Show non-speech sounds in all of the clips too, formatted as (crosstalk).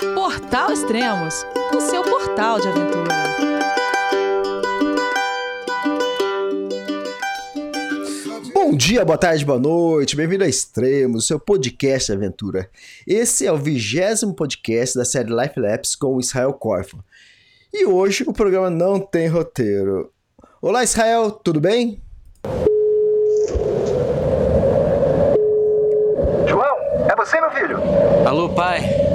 Portal Extremos, o seu portal de aventura. Bom dia, boa tarde, boa noite, bem-vindo a Extremos, seu podcast de aventura. Esse é o vigésimo podcast da série Life Labs com o Israel Corfo. E hoje o programa não tem roteiro. Olá, Israel, tudo bem? João, é você, meu filho? Alô, pai.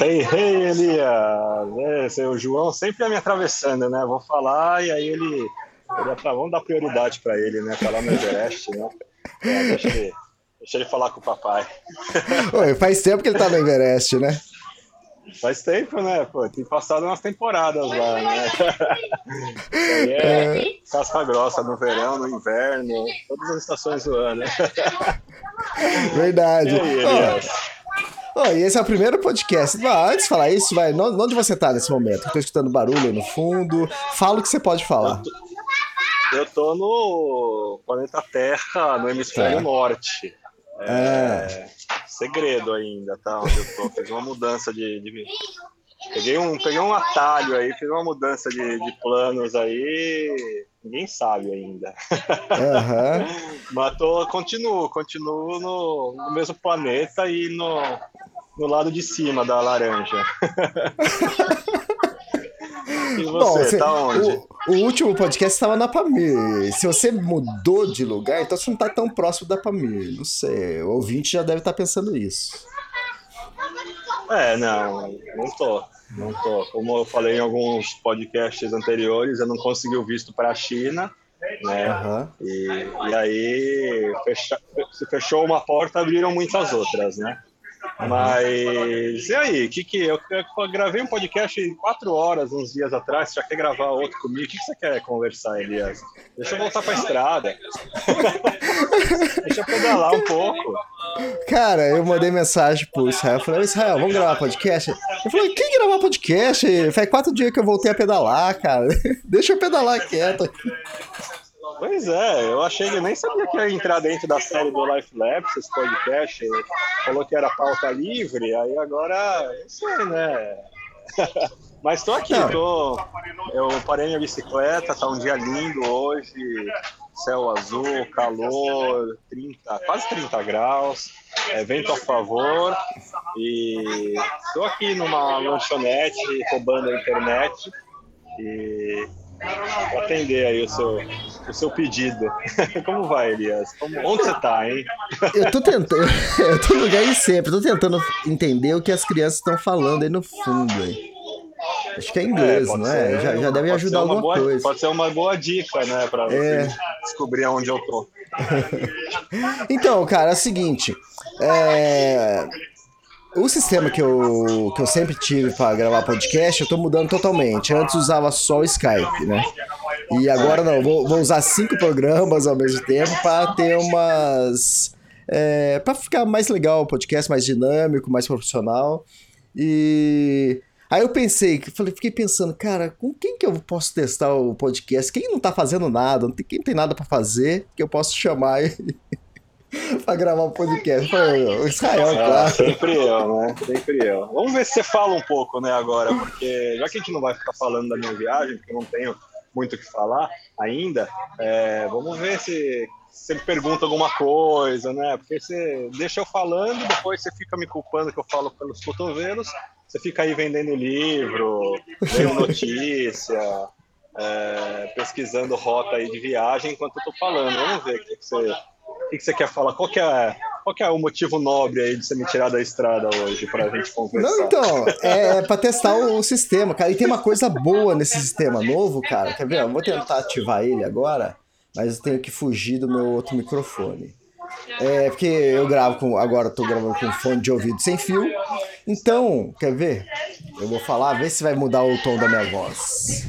Hey, hey, Elias! É, seu João sempre me atravessando, né? Vou falar e aí ele. ele atra- vamos dar prioridade para ele, né? Falar no Everest, né? É, deixa, ele, deixa ele falar com o papai. Oi, faz tempo que ele tá no Everest, né? Faz tempo, né? Pô, tem passado umas temporadas lá, né? Aí é casca grossa no verão, no inverno, todas as estações do ano. Verdade. E aí, ó, e esse é o primeiro podcast. Mas antes de falar isso, vai, onde você tá nesse momento? Eu tô escutando barulho aí no fundo. Fala o que você pode falar. Eu tô no planeta Terra, no hemisfério Tá. norte. É, segredo ainda, tá? Onde eu tô. Fiz uma mudança de. de- Peguei, um, peguei um atalho aí, fiz uma mudança de, de planos aí. Ninguém sabe ainda. Aham. (laughs) Mas tô, continuo, continuo no, no mesmo planeta e no, no lado de cima da laranja. (laughs) e você, você- tá onde? O, o último podcast estava na Pamir. Se você mudou de lugar, então você não tá tão próximo da Pamir. Não sei. O ouvinte já deve estar pensando isso. É, não, não tô. Não tô. Como eu falei em alguns podcasts anteriores, eu não consegui o visto para a China, né? Aham. E, e aí fecha, se fechou uma porta, abriram muitas outras, né? Mas e aí? Que que eu, eu gravei um podcast em quatro horas uns dias atrás. Já quer gravar outro comigo? O que, que você quer conversar, Elias? Deixa eu voltar a estrada. Deixa eu pedalar um pouco. Cara, eu mandei mensagem pro Israel. Eu falei, "Ô, Israel, vamos gravar podcast? Eu falei, quem gravar podcast? Faz quatro dias que eu voltei a pedalar, cara. (laughs) Deixa eu pedalar quieto. Pois é, eu achei que nem sabia que ia entrar dentro da série do Life Labs, esse podcast. Falou que era pauta livre, aí agora, não sei, né? (laughs) Mas tô aqui, tô. Eu parei minha bicicleta, tá um dia lindo hoje, céu azul, calor, 30, quase 30 graus, é, vento a favor. E tô aqui numa lanchonete roubando a internet e atender aí o seu, o seu pedido. (laughs) Como vai, Elias? Como- onde você tá, hein? Eu tô tentando. (laughs) Eu tô no lugar de sempre. Eu tô tentando entender o que as crianças estão falando aí no fundo. Aí. Acho que é inglês, pode não é? ser- Já, já deve ajudar alguma boa- coisa. Pode ser uma boa dica, né, pra você É. descobrir onde eu tô. (laughs) Então, cara, é o seguinte. é, O sistema que eu, que eu sempre tive pra gravar podcast, eu tô mudando totalmente. Antes usava só o Skype, né? E agora não, vou, vou usar cinco programas ao mesmo tempo pra ter umas. É, para ficar mais legal o podcast, mais dinâmico, mais profissional. E. Aí eu pensei, falei, fiquei pensando, cara, com quem que eu posso testar o podcast? Quem não tá fazendo nada, quem não tem nada pra fazer, que eu posso chamar ele (laughs) pra gravar um podcast. Falei, o Israel, Ah, claro. sempre eu, né? Sempre eu. Vamos ver se você fala um pouco, né, agora, porque já que a gente não vai ficar falando da minha viagem, porque eu não tenho muito o que falar ainda, é, vamos ver se você me pergunta alguma coisa, né? Porque você deixa eu falando, depois você fica me culpando que eu falo pelos cotovelos, você fica aí vendendo livro, lendo notícia, é, pesquisando rota aí de viagem enquanto eu tô falando. Vamos ver o que, que você, o que, que você quer falar. Qual que, é, qual que é o motivo nobre aí de você me tirar da estrada hoje pra gente conversar? Não, então, é, é pra testar o sistema, cara. E tem uma coisa boa nesse sistema novo, cara. Quer ver? Eu vou tentar ativar ele agora, mas eu tenho que fugir do meu outro microfone. É, porque eu gravo com. Agora eu tô gravando com fone de ouvido sem fio. Então, quer ver? Eu vou falar, ver se vai mudar o tom da minha voz.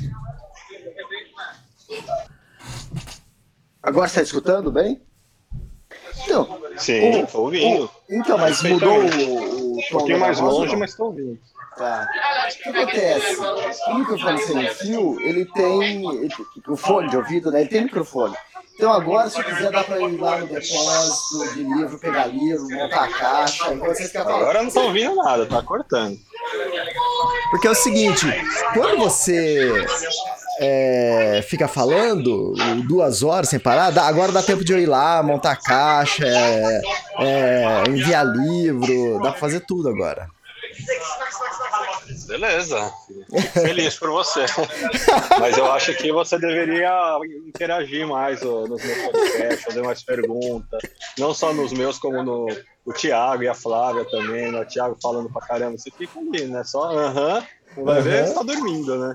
Agora você tá escutando bem? Então, Sim, o- tô ouvindo. o- então, mas mudou o, o Um pouquinho mais longe, mas tô ouvindo. Tá. O que acontece? O microfone sem fio, ele tem. o fone de ouvido, né? Ele tem microfone. Então agora, se quiser, dá pra ir lá no depósito de livro, pegar livro, montar a caixa, enquanto vocês querem falar. Agora eu não tô ouvindo nada, tá cortando. Porque é o seguinte, quando você é, fica falando duas horas sem parar, dá- agora dá tempo de eu ir lá, montar caixa, é, é, enviar livro, dá pra fazer tudo agora. Beleza. Fico Feliz por você. Mas eu acho que você deveria interagir mais nos meus podcasts, fazer mais perguntas. Não só nos meus, como no o Thiago e a Flávia também. Né? O Thiago falando pra caramba. Você fica ali, né? Só aham. Não vai ver, Aham. você tá dormindo, né?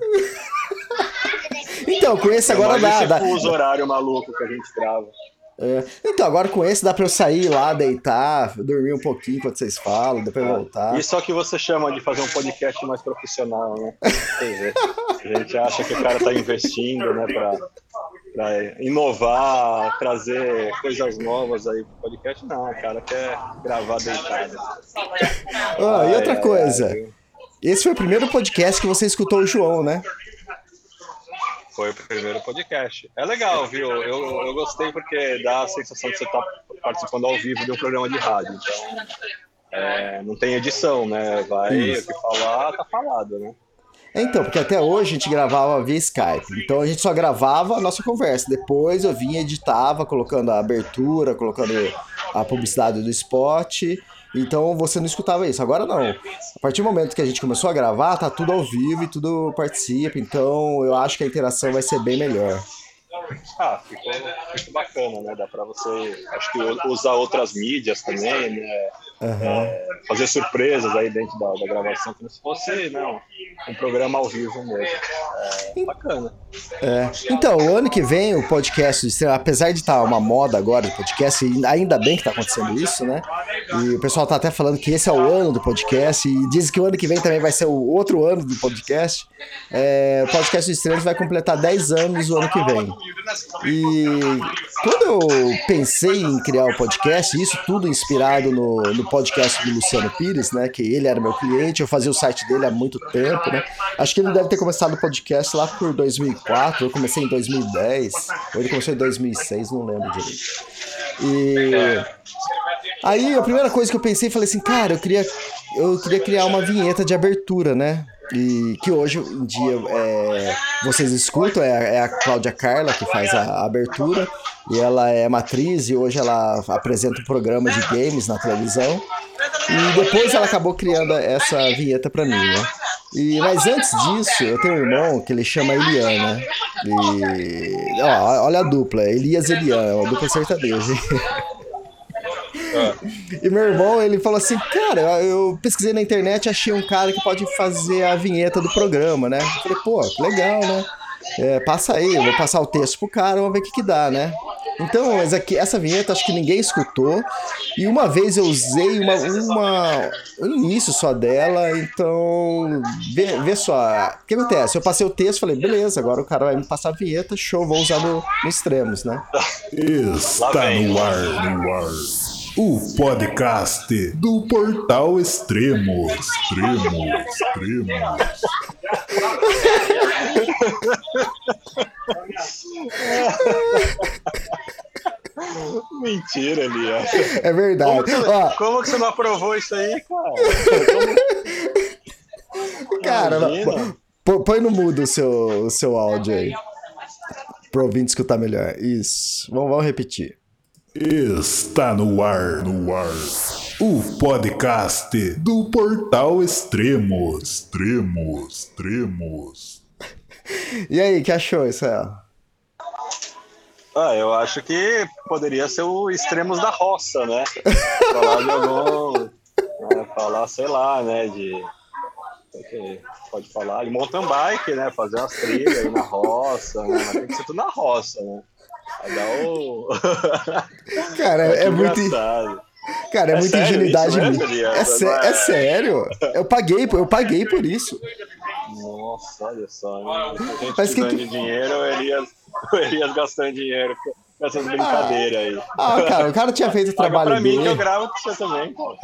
Então, com esse agora Mais dá. dá fuso horário maluco que a gente grava. é, então, agora com esse dá pra eu sair lá, deitar, dormir um pouquinho enquanto vocês falam, depois voltar. Isso é o que você chama de fazer um podcast mais profissional, né? A gente acha que o cara tá investindo, né, pra, pra inovar, trazer coisas novas aí pro podcast. Não, o cara quer gravar deitado. Ah, e outra coisa, esse foi o primeiro podcast que você escutou o João, né? Foi o primeiro podcast. É legal, viu? Eu, eu gostei porque dá a sensação de você estar participando ao vivo de um programa de rádio. Então, é, não tem edição, né? Vai, o que falar, tá falado, né? É, Então, porque até hoje a gente gravava via Skype. Então a gente só gravava a nossa conversa. Depois eu vinha, editava, colocando a abertura, colocando a publicidade do spot. Então você não escutava isso. Agora não. A partir do momento que a gente começou a gravar, tá tudo ao vivo e tudo participa. Então eu acho que a interação vai ser bem melhor. Ah, ficou, ficou bacana, né? Dá pra você, acho que usar outras mídias também, né? É, fazer surpresas aí dentro da, da gravação, como se fosse, não, um programa ao vivo mesmo. É, bacana. É. Então, o ano que vem o podcast, apesar de estar uma moda agora do podcast, ainda bem que está acontecendo isso, né? E o pessoal tá até falando que esse é o ano do podcast, e dizem que o ano que vem também vai ser o outro ano do podcast. É, o podcast do Estrelas vai completar 10 anos o ano que vem. E quando eu pensei em criar o podcast, isso tudo inspirado no, no podcast do Luciano Pires, né? Que ele era meu cliente, eu fazia o site dele há muito tempo, né? Acho que ele deve ter começado o podcast lá por 2004, eu comecei em 2010, ou ele começou em 2006, não lembro direito. E aí a primeira coisa que eu pensei, falei assim, cara, eu queria, eu queria criar uma vinheta de abertura, né? E que hoje em dia é, vocês escutam, é, a- é a Cláudia Carla que faz a, a abertura, e ela é matriz e hoje ela apresenta um programa de games na televisão. E depois ela acabou criando essa vinheta pra mim, né? E, mas antes disso, eu tenho um irmão que ele chama Elian, né? E. Ó, olha a dupla, Elias e Elian, é uma dupla sertaneja. (laughs) E meu irmão, ele falou assim, cara, eu pesquisei na internet e achei um cara que pode fazer a vinheta do programa, né? Eu falei, pô, legal, né? É, passa aí, eu vou passar o texto pro cara, vamos ver o que que dá, né? Então, mas aqui, essa vinheta acho que ninguém escutou. E uma vez eu usei uma, uma um início só dela, então vê, vê só. O que acontece? Eu passei o texto falei, beleza, agora o cara vai me passar a vinheta, show, vou usar no, no extremos, né? Está no ar, no ar. O podcast do Portal Extremos. Extremos, extremos. (laughs) Mentira, Elias. É verdade. Como, que você- Ó, como que você não aprovou isso aí, cara? (laughs) cara, põe no mudo o seu, o seu áudio aí. Pro ouvinte escutar melhor. Isso. Vamos, vamos repetir. Está no ar, no ar. O podcast do Portal Extremos. Extremos, extremos. E aí, que achou isso aí? Ah, eu acho que poderia ser o Extremos da Roça, né? (laughs) Falar de algum. né, falar, sei lá, né? De. Pode falar de mountain bike, né? Fazer umas trilhas aí na roça, né? Mas tem que ser tudo na roça, né? Vai dar o. (laughs) Cara, é, é muito. Cara, é, É muita sério ingenuidade isso. Elias? É, sé- Não é- é sério. Eu paguei, eu paguei por isso. Nossa, olha só. Né? A gente Mas que que- dinheiro, o Elias, o Elias gastando dinheiro com essas brincadeiras aí. Ah, cara, o cara tinha feito o Paga trabalho pra mim dele. que eu gravo com você também, pô.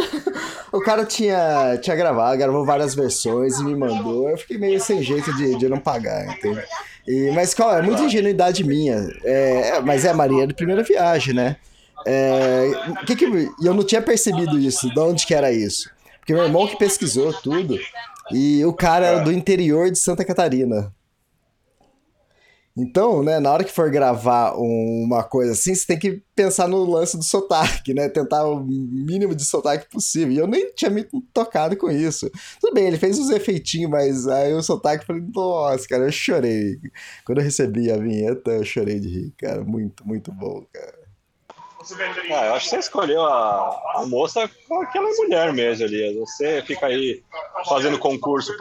O cara tinha, tinha gravado, gravou várias versões e me mandou. Eu fiquei meio sem jeito de, de não pagar, entende? E, mas, qual é? Muita ingenuidade minha. É, é, mas é a Maria de primeira viagem, né? É, que que, eu não tinha percebido isso, de onde que era isso. Porque meu irmão que pesquisou tudo. E o cara era do interior de Santa Catarina. Então, né, na hora que for gravar um- uma coisa assim, você tem que pensar no lance do sotaque, né? Tentar o mínimo de sotaque possível. E eu nem tinha me tocado com isso. Tudo bem, ele fez uns efeitinhos, mas aí o sotaque, eu falei, nossa, cara, eu chorei. Quando eu recebi a vinheta, eu chorei de rir, cara. Muito, muito bom, cara. Ah, eu acho que você escolheu a, a moça com aquela mulher mesmo, Elias. Você fica aí fazendo concurso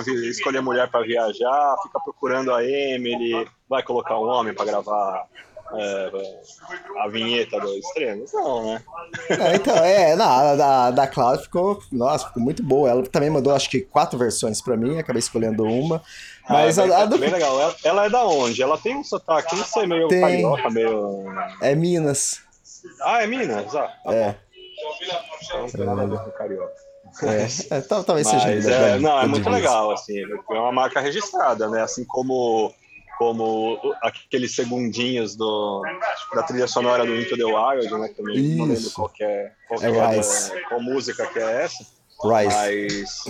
vi- escolher mulher pra viajar, fica procurando a Emily, vai colocar um homem pra gravar é, a vinheta do Extremos? Não, né? É, então, é, não, a da, da Cláudia ficou, nossa, ficou muito boa. Ela também mandou, acho que, quatro versões pra mim, acabei escolhendo uma. Mas Ah, é bem, a, a do. bem legal. Ela, ela é da onde? Ela tem um sotaque, não sei, meio Tem. carioca, meio. É Minas. Ah, é Minas? Ah, É, então não tem nada a ver com carioca. é, é, tal- talvez seja. Mas é, da- não, é muito legal, assim, é uma marca registrada, né? Assim como, como aqueles segundinhos do, da trilha sonora do Into the Wild, né? Que eu não lembro Isso. qual, que é, qual, que É é Rise. da- qual música que é essa, Rise. mas...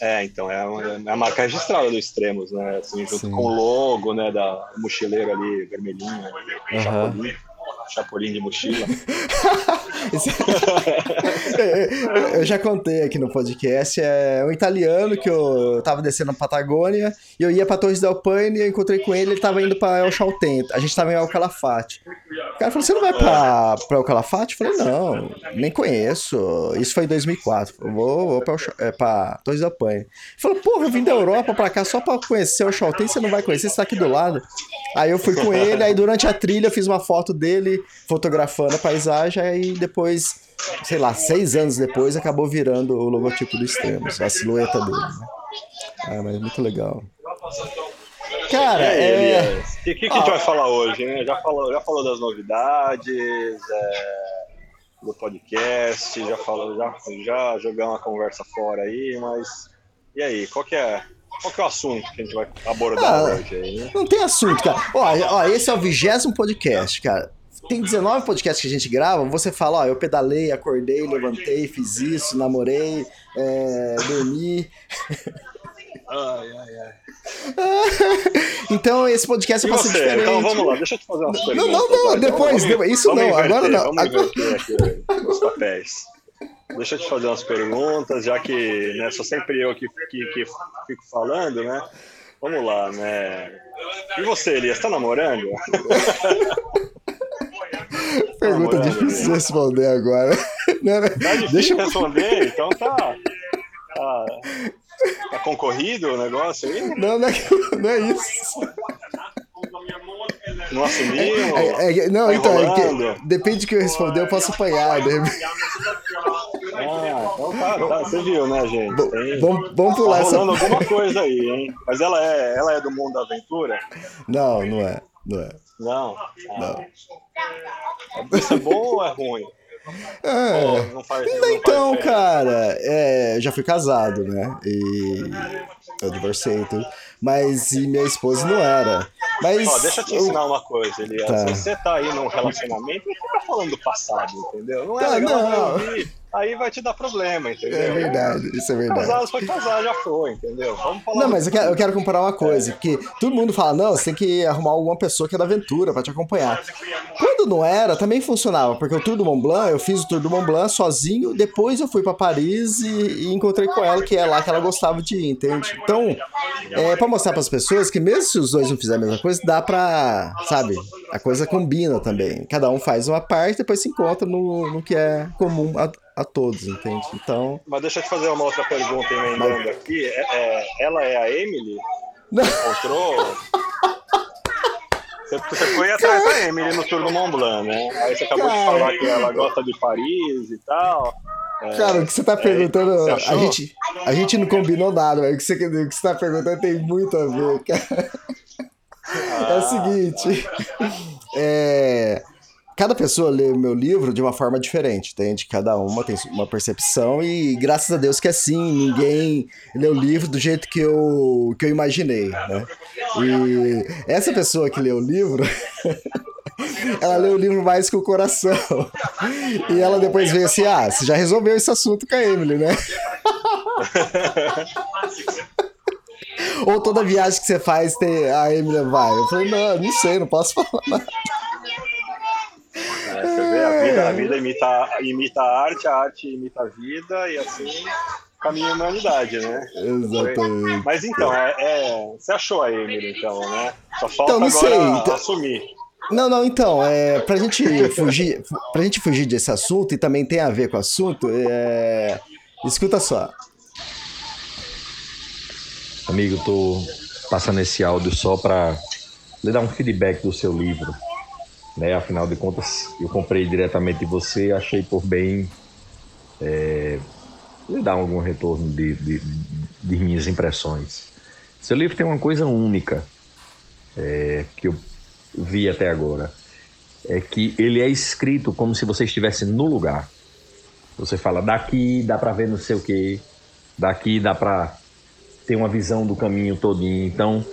É, então, é, uma- é a marca registrada do Extremos, né? Assim, junto Sim. com o logo, né, da mochileiro ali, vermelhinho, Aham. chapolim, chapolim de mochila. (laughs) Esse- eu já contei aqui no podcast, é um italiano que eu tava descendo na Patagônia e eu ia pra Torres del Paine e eu encontrei com ele, ele tava indo pra El Chaltén, a gente tava em El Calafate. O cara falou, você não vai pra, pra El Calafate? Eu falei, não, nem conheço, isso foi em 2004, eu vou, vou pra, El é, pra Torres del Paine. Ele falou, porra, eu vim da Europa pra cá só pra conhecer o Chaltén, você não vai conhecer, você tá aqui do lado. Aí eu fui com ele, aí durante a trilha eu fiz uma foto dele fotografando a paisagem, aí depois, sei lá, seis anos depois, acabou virando o logotipo do Extremos, a silhueta dele. Né? Ah, mas muito legal. Cara, E aí, é. O que, que, que a gente vai falar hoje? Né? Já, falou, já falou das novidades, é, do podcast, já falou, já, já jogamos a conversa fora aí, mas e aí, qual que é, qual que é o assunto que a gente vai abordar Ah, hoje aí, né? Não tem assunto, cara. Ó, ó, esse é o vigésimo podcast, cara. Tem 19 podcasts que a gente grava, você fala, ó, eu pedalei, acordei, levantei, fiz isso, namorei, é, dormi. Ai, ai, ai. Então esse podcast é pra ser você? diferente. Então vamos lá, deixa eu te fazer umas Não, perguntas. não, não, vai. depois, Vamos-. Isso vamos não, inverter, agora não. Vamos inverter aqui os papéis. Deixa eu te fazer umas perguntas, já que né, sou sempre eu que, que, que fico falando, né? Vamos lá, né? E você, Elias, tá namorando? (laughs) Pergunta namorando, difícil de responder agora. (laughs) Não, não, Tá difícil Deixa eu... responder, então tá, tá. Tá concorrido o negócio aí? Não, não é, não é isso. Não assumiu? É- é- não, Tá então, é que depende do que eu responder, eu posso apanhar. Né? Ah, então tá, tá, você viu, né, gente? Tem- Vamos, vamos Tá pular essa. rolando alguma coisa aí, hein? Mas ela é, ela é do mundo da aventura? Não, não é. Não é. Não. Não. Isso é bom ou é ruim? É. Não faz, não faz Então, diferença? cara, é, eu já fui casado, né? E eu divorciei e tudo. Mas e minha esposa não era. Mas. Deixa eu te eu- ensinar uma coisa, Elias. Tá. Se você tá aí num relacionamento, não fica falando do passado, entendeu? Não é Ah, legal não. ouvir. Aí vai te dar problema, entendeu? É verdade, isso é verdade. Casado foi casar, já foi, entendeu? Vamos falar Não, mas eu quero, eu quero comparar uma coisa, porque todo mundo fala, não, você tem que arrumar alguma pessoa que é da aventura pra te acompanhar. Quando não era, também funcionava, porque o Tour do Mont Blanc, eu fiz o Tour do Mont Blanc sozinho, depois eu fui pra Paris e, e encontrei com ela, que é lá que ela gostava de ir, entende? Então, é pra mostrar pras pessoas que mesmo se os dois não fizerem a mesma coisa, dá pra, sabe, a coisa combina também. Cada um faz uma parte, depois se encontra no, no que é comum a, a todos, entende? Então, Mas deixa eu te fazer uma outra pergunta emendando aqui. É, é, ela é a Emily? Não. Encontrou? Você, você foi atrás da Emily no Tour do Mont Blanc, né? Aí você acabou de falar que ela gosta de Paris e tal. É, Cara, o que você tá perguntando, você a gente, a gente não combinou nada, mas o que você, o que você tá perguntando tem muito a ver, cara. É o seguinte, é, cada pessoa lê o meu livro de uma forma diferente, entende? Cada uma tem uma percepção e graças a Deus que é assim, ninguém lê o livro do jeito que eu, que eu imaginei, né? E essa pessoa que lê o livro, (laughs) ela lê o livro mais com o coração. E ela depois veio assim, ah, você já resolveu esse assunto com a Emily, né? (laughs) Ou toda viagem que você faz, tem, a Emily vai. Eu falei, não, não sei, não posso falar nada. É, você vê, a vida, a vida imita, imita a arte, a arte imita a vida e assim caminha a humanidade, né? Exatamente. Mas então, é, é- você achou a Emily, então, né? Só falta Então, não agora sei, então- assumir. Não, não, então, é, pra gente fugir, pra gente fugir desse assunto, e também tem a ver com o assunto, é, escuta só. Amigo, tô passando esse áudio só para lhe dar um feedback do seu livro. Né? Afinal de contas, eu comprei diretamente de você, achei por bem é, dar algum retorno de, de, de minhas impressões. Seu livro tem uma coisa única é, que eu vi até agora. É que ele é escrito como se você estivesse no lugar. Você fala, daqui dá para ver não sei o quê, daqui dá para ter uma visão do caminho todinho. Então,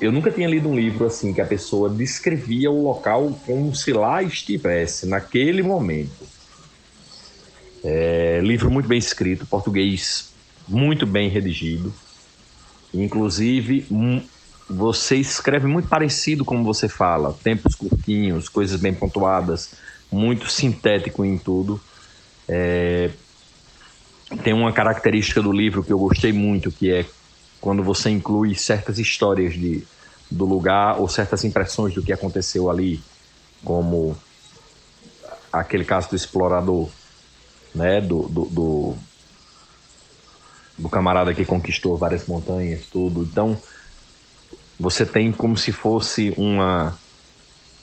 eu nunca tinha lido um livro assim que a pessoa descrevia o local como se lá estivesse, naquele momento. É, livro muito bem escrito, português muito bem redigido. Inclusive, hum, você escreve muito parecido como você fala, tempos curtinhos, coisas bem pontuadas, muito sintético em tudo. É, tem uma característica do livro que eu gostei muito, que é quando você inclui certas histórias de, do lugar ou certas impressões do que aconteceu ali, como aquele caso do explorador, né, do, do, do, do camarada que conquistou várias montanhas, tudo. Então, você tem como se fosse uma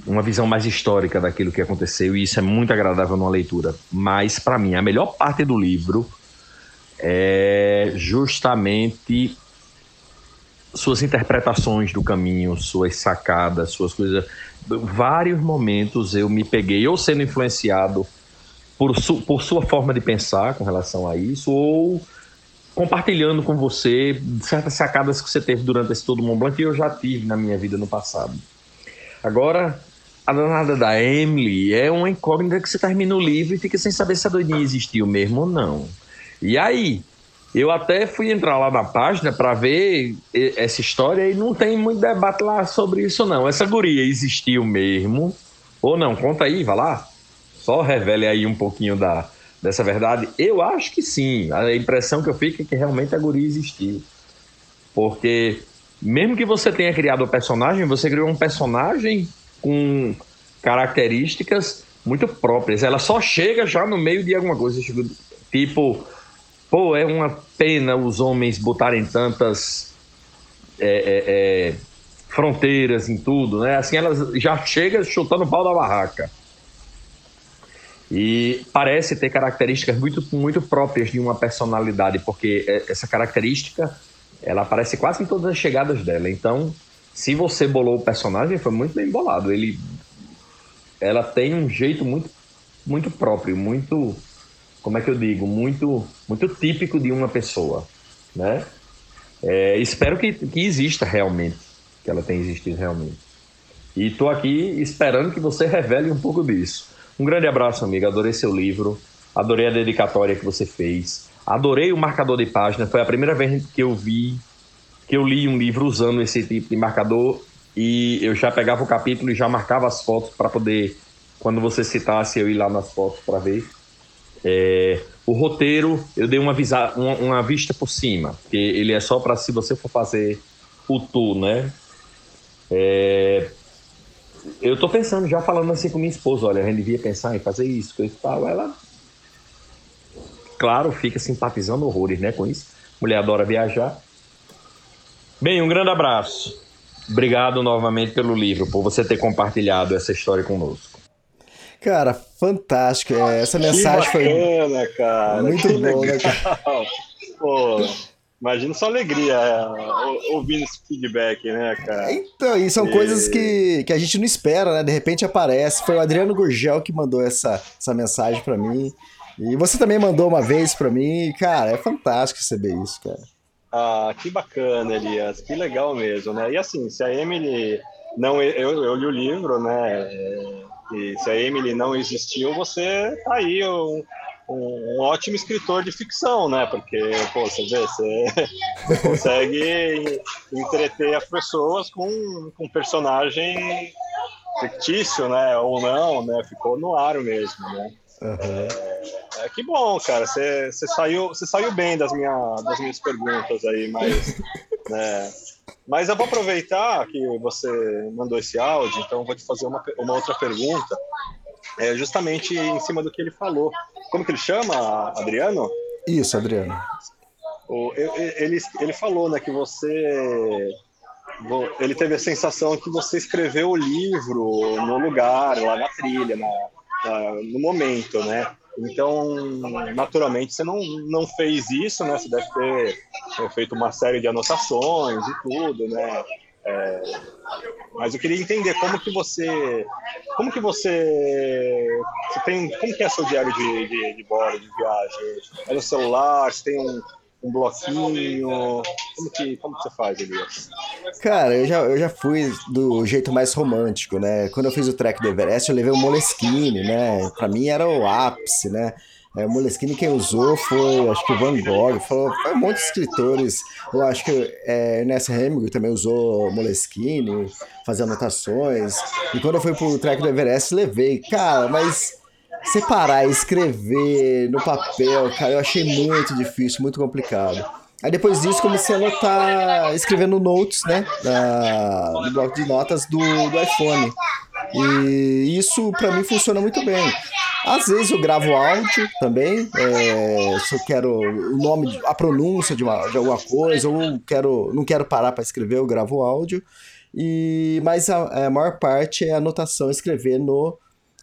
uma visão mais histórica daquilo que aconteceu e isso é muito agradável numa leitura. Mas para mim a melhor parte do livro é justamente suas interpretações do caminho, suas sacadas, suas coisas. Vários momentos eu me peguei ou sendo influenciado por, su por sua forma de pensar com relação a isso, ou compartilhando com você certas sacadas que você teve durante esse todo Mont Blanc que eu já tive na minha vida no passado. Agora, a danada da Emily é uma incógnita que você termina o livro e fica sem saber se a doidinha existiu mesmo ou não. E aí, eu até fui entrar lá na página para ver essa história e não tem muito debate lá sobre isso não. Essa guria existiu mesmo ou não? Conta aí, vai lá. Só revele aí um pouquinho da, dessa verdade. Eu acho que sim. A impressão que eu fico é que realmente a guria existiu. Porque mesmo que você tenha criado o personagem, você criou um personagem com características muito próprias. Ela só chega já no meio de alguma coisa. Tipo, pô, é uma pena os homens botarem tantas é, é, é, fronteiras em tudo, né? Assim, ela já chega chutando o pau da barraca. E parece ter características muito, muito próprias de uma personalidade, porque é- essa característica ela aparece quase em todas as chegadas dela. Então, se você bolou o personagem, foi muito bem bolado. Ele, ela tem um jeito muito, muito próprio, muito, como é que eu digo, muito, muito típico de uma pessoa, né? É, espero que, que exista realmente, que ela tenha existido realmente. E estou aqui esperando que você revele um pouco disso. Um grande abraço, amiga. Adorei seu livro, adorei a dedicatória que você fez, adorei o marcador de página. Foi a primeira vez que eu vi, que eu li um livro usando esse tipo de marcador e eu já pegava o capítulo e já marcava as fotos para poder, quando você citasse, eu ir lá nas fotos para ver. É, o roteiro, eu dei uma, visa, uma, uma vista por cima, porque ele é só para se você for fazer o tour, né? É, eu tô pensando, já falando assim com minha esposa, olha, a gente devia pensar em fazer isso, coisa e tal. Ela, claro, fica simpatizando horrores, né, com isso. Mulher adora viajar. Bem, um grande abraço. Obrigado novamente pelo livro, por você ter compartilhado essa história conosco. Cara, fantástico. É, essa mensagem que bacana, foi cara. muito bom, né, legal. cara? Pô, imagina sua alegria é, ouvindo esse feedback, né, cara? Então, e são e... coisas que, que a gente não espera, né? De repente aparece. Foi o Adriano Gurgel que mandou essa, essa mensagem para mim. E você também mandou uma vez para mim. Cara, é fantástico receber isso, cara. Ah, que bacana, Elias. Que legal mesmo, né? E assim, se a Emily não... Eu, eu li o livro, né? E se a Emily não existiu, você tá aí um, um, ótimo escritor de ficção, né? Porque, pô, você vê, você, (laughs) você consegue entreter as pessoas com, com um personagem fictício, né? Ou não, né? Ficou no ar mesmo, né? Uhum. É, que bom, cara. Você, saiu, saiu bem das, minha, das minhas perguntas aí, mas. (laughs) né, mas eu vou aproveitar que você mandou esse áudio, então vou te fazer uma, uma outra pergunta, é, justamente em cima do que ele falou. Como que ele chama, Adriano? Isso, Adriano. O, ele, ele falou né, que você. Ele teve a sensação que você escreveu o livro no lugar, lá na trilha, na, no momento, né? Então, naturalmente, você não, não fez isso, né? Você deve ter é, feito uma série de anotações e tudo, né? É, mas eu queria entender como que você, como que você, você tem, como que é seu diário de, de, de bordo, de viagem? É no celular? Você tem um, um bloquinho? Como que, como que você faz, Elias? Cara, eu já, eu já fui do jeito mais romântico, né? Quando eu fiz o track do Everest, eu levei o Moleskine, né? Pra mim era o ápice, né? É, o Moleskine quem usou foi, acho que o Van Gogh, foi, foi um monte de escritores. Eu acho que é, Ernest Hemingway também usou Moleskine, fazia anotações. E quando eu fui pro track do Everest, levei. Cara, mas separar escrever no papel, cara, eu achei muito difícil, muito complicado. Aí depois disso comecei a anotar, escrevendo notes, né, no bloco de notas do, do iPhone. E isso para mim funciona muito bem. Às vezes eu gravo áudio também, é, se eu quero o nome, a pronúncia de, uma, de alguma coisa, ou quero, não quero parar para escrever, eu gravo áudio. E, mas a, a maior parte é anotação, escrever no,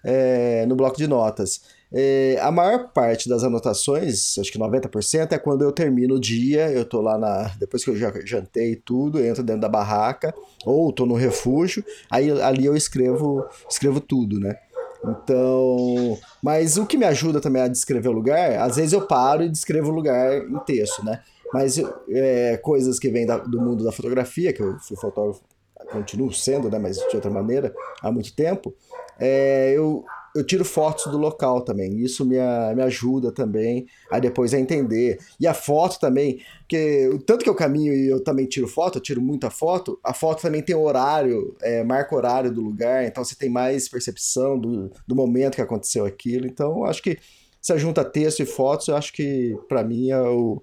é, no bloco de notas. É, a maior parte das anotações, acho que 90%, é quando eu termino o dia, eu tô lá na. Depois que eu já jantei tudo, entro dentro da barraca, ou tô no refúgio, aí ali eu escrevo, escrevo tudo, né? Então, mas o que me ajuda também a descrever o lugar, às vezes eu paro e descrevo o lugar em texto, né? Mas é, coisas que vêm do mundo da fotografia, que eu fui fotógrafo, continuo sendo, né? Mas de outra maneira, há muito tempo é, eu, eu tiro fotos do local também. Isso me, me ajuda também a depois a entender. E a foto também, que tanto que eu caminho e eu também tiro foto, eu tiro muita foto, a foto também tem horário, é, marca horário do lugar, então você tem mais percepção do, do momento que aconteceu aquilo. Então, acho que se junta texto e fotos, eu acho que para mim é o,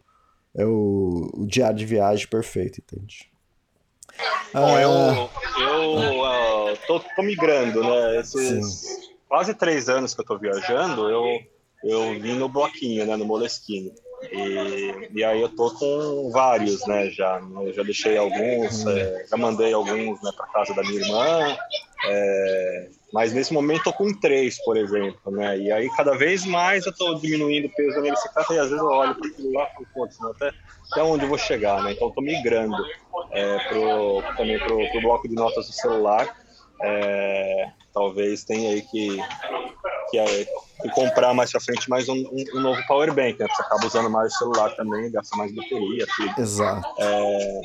é o, o diário de viagem perfeito, entende? Bom, ah, eu, eu uh, tô, tô, migrando, né? Esses sim. quase três anos que eu tô viajando, eu, eu vim no bloquinho, né? No Moleskine. E, e aí eu tô com vários, né? Já, eu já deixei alguns, hum. é, já mandei alguns né, para casa da minha irmã. É, mas nesse momento eu tô com três, por exemplo, né? E aí cada vez mais eu tô diminuindo o peso da minha bicicleta e às vezes eu olho para aquilo lá e falo, até, até onde eu vou chegar, né? Então eu tô migrando é, pro, também pro, pro bloco de notas do celular. É, talvez tenha aí que, que, é, que, comprar mais pra frente mais um, um, um, novo power bank, né? Você acaba usando mais o celular também, gasta mais bateria, tudo. Exato. É,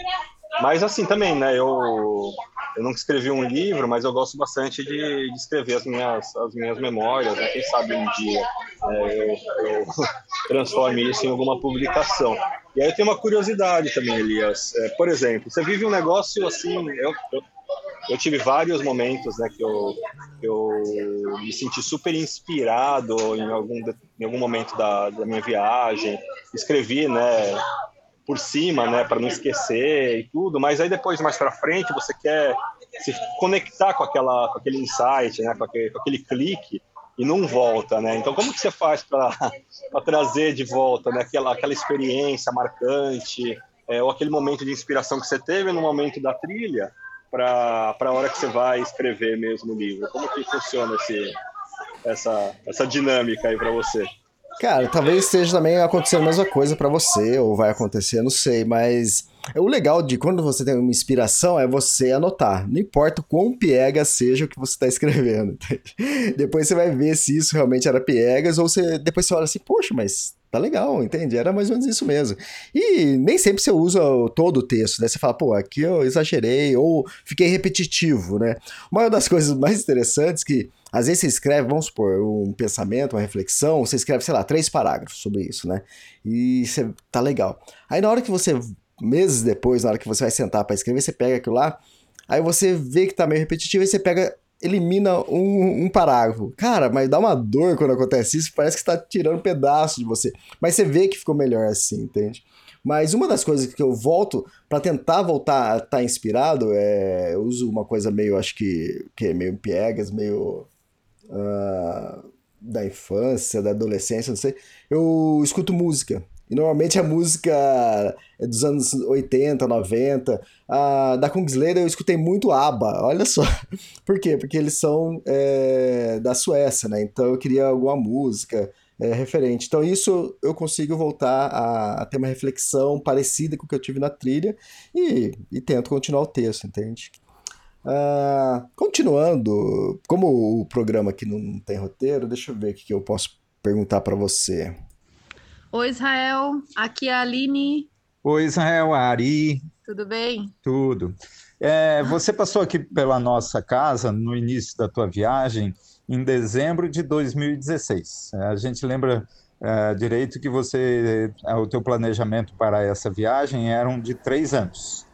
mas assim também, né? Eu, eu nunca escrevi um livro, mas eu gosto bastante de, de escrever as minhas, as minhas memórias. Né? Quem sabe um dia é, eu, eu (laughs) transforme isso em alguma publicação. E aí tenho uma curiosidade também, Elias. É, por exemplo, você vive um negócio assim. Eu, eu, eu tive vários momentos né, que, eu, eu me senti super inspirado em algum, em algum momento da, da minha viagem. Escrevi, né? por cima, né, para não esquecer e tudo, mas aí depois mais para frente você quer se conectar com aquela com aquele insight, né, com aquele, com aquele clique e não volta, né? Então como que você faz para trazer de volta, né, aquela aquela experiência marcante, é, ou aquele momento de inspiração que você teve no momento da trilha, para a hora que você vai escrever mesmo o livro? Como que funciona esse, essa, essa dinâmica aí para você? Cara, talvez esteja também acontecendo a mesma coisa para você, ou vai acontecer, não sei, mas o legal de quando você tem uma inspiração é você anotar. Não importa o quão piega seja o que você está escrevendo. (laughs) depois você vai ver se isso realmente era piegas, ou você depois você olha assim, poxa, mas tá legal, entende? Era mais ou menos isso mesmo. E nem sempre você usa todo o texto, né? Você fala, pô, aqui eu exagerei, ou fiquei repetitivo, né? Uma das (laughs) coisas mais interessantes que às vezes você escreve, vamos supor, um pensamento, uma reflexão, você escreve, sei lá, três parágrafos sobre isso, né? E você tá legal. Aí na hora que você, meses depois, na hora que você vai sentar para escrever, você pega aquilo lá, aí você vê que tá meio repetitivo e você pega elimina um, um, parágrafo. Cara, mas dá uma dor quando acontece isso, parece que está tirando um pedaço de você. Mas você vê que ficou melhor assim, entende? Mas uma das coisas que eu volto para tentar voltar a estar tá inspirado é. Eu uso uma coisa meio, acho que, que é meio piegas, meio. Uh, da infância, da adolescência, não sei. Eu escuto música. E normalmente a música é dos anos 80, 90. A, da Kungsleder eu escutei muito ABBA, olha só. (laughs) Por quê? Porque eles são é, da Suécia, né? Então eu queria alguma música é, referente. Então isso eu consigo voltar a, a, ter uma reflexão parecida com o que eu tive na trilha e, e tento continuar o texto, entende? Uh, continuando, como o programa aqui não tem roteiro, deixa eu ver o que eu posso perguntar para você. Oi, Israel. Aqui é a Aline. Oi, Israel, Ari. Tudo bem? Tudo. É, você passou aqui pela nossa casa no início da tua viagem em dezembro de 2016. É, a gente lembra é, direito que você, é, o teu planejamento para essa viagem eram de três anos.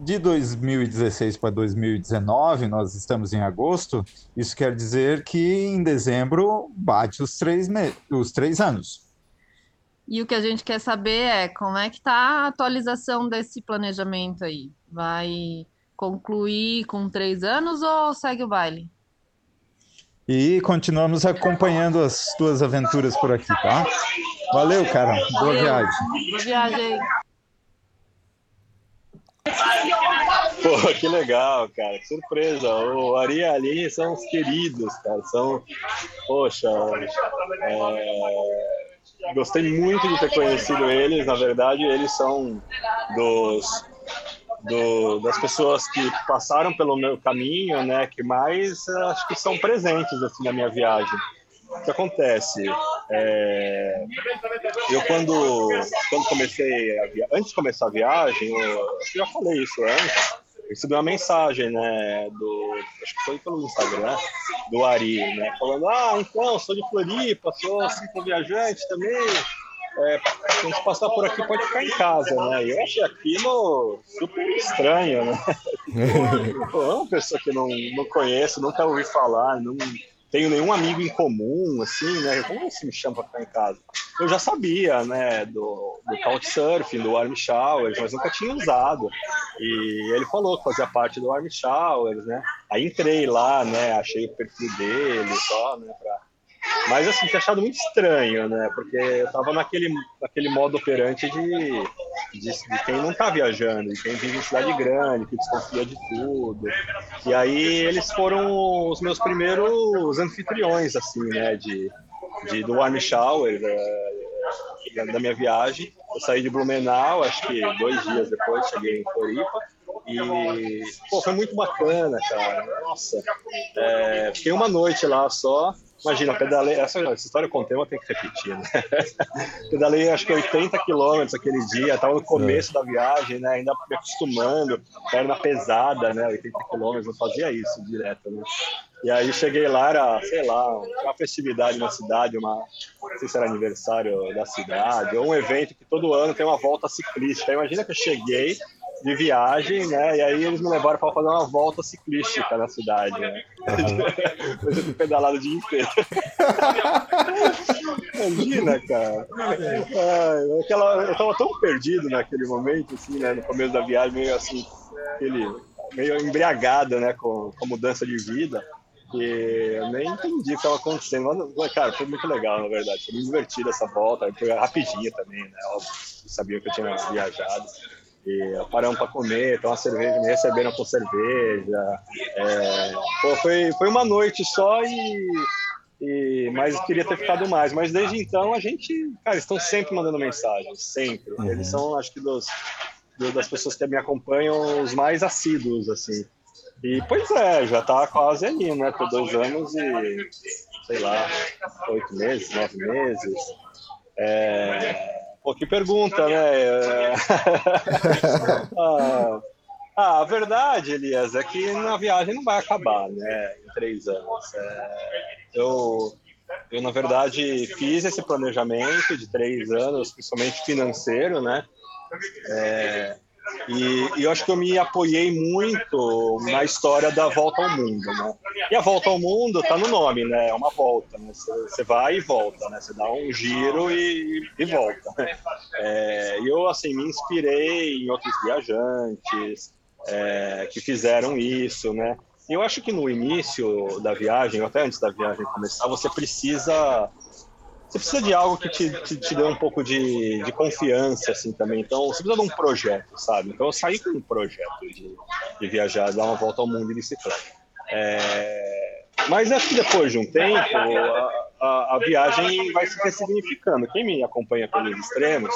De 2016 para 2019, nós estamos em agosto, isso quer dizer que em dezembro bate os três, os três anos. E o que a gente quer saber é como é que está a atualização desse planejamento aí? Vai concluir com três anos ou segue o baile? E continuamos acompanhando as tuas aventuras por aqui, tá? Valeu, cara. Boa Valeu. viagem. Boa viagem. Pô, que legal, cara. Que surpresa. O Ari e a Aline são os queridos, cara. São, poxa, é gostei muito de ter conhecido eles. Na verdade, eles são dos, do, das pessoas que passaram pelo meu caminho, né? Que mais acho que são presentes assim na minha viagem. O que acontece? É, eu quando, quando comecei a via... antes de começar a viagem, eu, que já falei isso antes recebi uma mensagem, né, do, acho que foi pelo Instagram, do Ari, né, falando, ah, então, sou de Floripa, sou cinco viajante também, é, se a gente passar por aqui pode ficar em casa, né, eu achei aquilo super estranho, né, (laughs) Pô, é uma pessoa que não, não conheço, nunca ouvi falar, não tenho nenhum amigo em comum, assim, né? Como você me chama para ficar em casa? Eu já sabia, né, do, do Couchsurfing, do Arm Showers, mas nunca tinha usado. E ele falou que fazia parte do Arm Showers, né? Aí entrei lá, né, achei o perfil dele só, né, pra... Mas assim, tinha achado muito estranho, né? Porque eu tava naquele, naquele modo operante de de, de, quem não está viajando, de quem vive em cidade grande, que desconfia de tudo. E aí eles foram os meus primeiros anfitriões, assim, né, de, de do Warm Shower, da, da minha viagem. Eu saí de Blumenau, acho que dois dias depois cheguei em Floripa. E pô, foi muito bacana, cara. Nossa, é, fiquei uma noite lá só. Imagina, pedalei. Essa, essa história eu contei, eu tenho que repetir, né? (laughs) pedalei acho que 80 quilômetros aquele dia, estava no começo da viagem, né? Ainda me acostumando, perna pesada, né? 80 quilômetros, eu fazia isso direto, né? E aí cheguei lá, era, sei lá, uma festividade na cidade, uma, não sei se era aniversário da cidade, ou um evento que todo ano tem uma volta ciclística. Imagina que eu cheguei, de viagem, né? E aí eles me levaram para fazer uma volta ciclística na cidade, né? Depois (laughs) eu pedalado o dia inteiro. Imagina, cara. Ai, aquela, eu tava tão perdido naquele momento, assim, né? No começo da viagem, meio assim, aquele, meio embriagado, né? Com, com a mudança de vida. Que eu nem entendi o que estava acontecendo. Mas, cara, foi muito legal, na verdade. Foi muito divertido essa volta. Foi rapidinho também, né? Óbvio, sabia que eu tinha viajado. E paramos para comer, a cerveja, me receberam com cerveja. É, pô, foi, foi uma noite só e, e mas queria ter ficado mais. Mas desde então a gente, cara, estão sempre mandando mensagens, sempre. Uhum. Eles são, acho que dos, do- das pessoas que me acompanham, os mais assíduos, assim. E pois é, já tá quase ali, né? Por dois anos e sei lá, oito meses, nove meses. É... Pô, que pergunta, né? É... (laughs) ah, a verdade, Elias, é que a viagem não vai acabar, né? Em três anos. É, Eu, eu, na verdade, fiz esse planejamento de três anos, principalmente financeiro, né? É, e, e eu acho que eu me apoiei muito na história da volta ao mundo, né? E a volta ao mundo está no nome, né? É uma volta, né? Você, você vai e volta, né? Você dá um giro e, e volta. Né? É, e eu, assim, me inspirei em outros viajantes é, que fizeram isso, né? Eu acho que no início da viagem, ou até antes da viagem começar, você precisa você precisa de algo que te, te, te dê um pouco de, de confiança, assim, também. Então, você precisa de um projeto, sabe? Então, eu saí com um projeto de, de viajar, dar uma volta ao mundo de bicicleta. É, Mas acho que depois de um tempo, a, a, a viagem vai se ressignificando. Quem me acompanha pelos extremos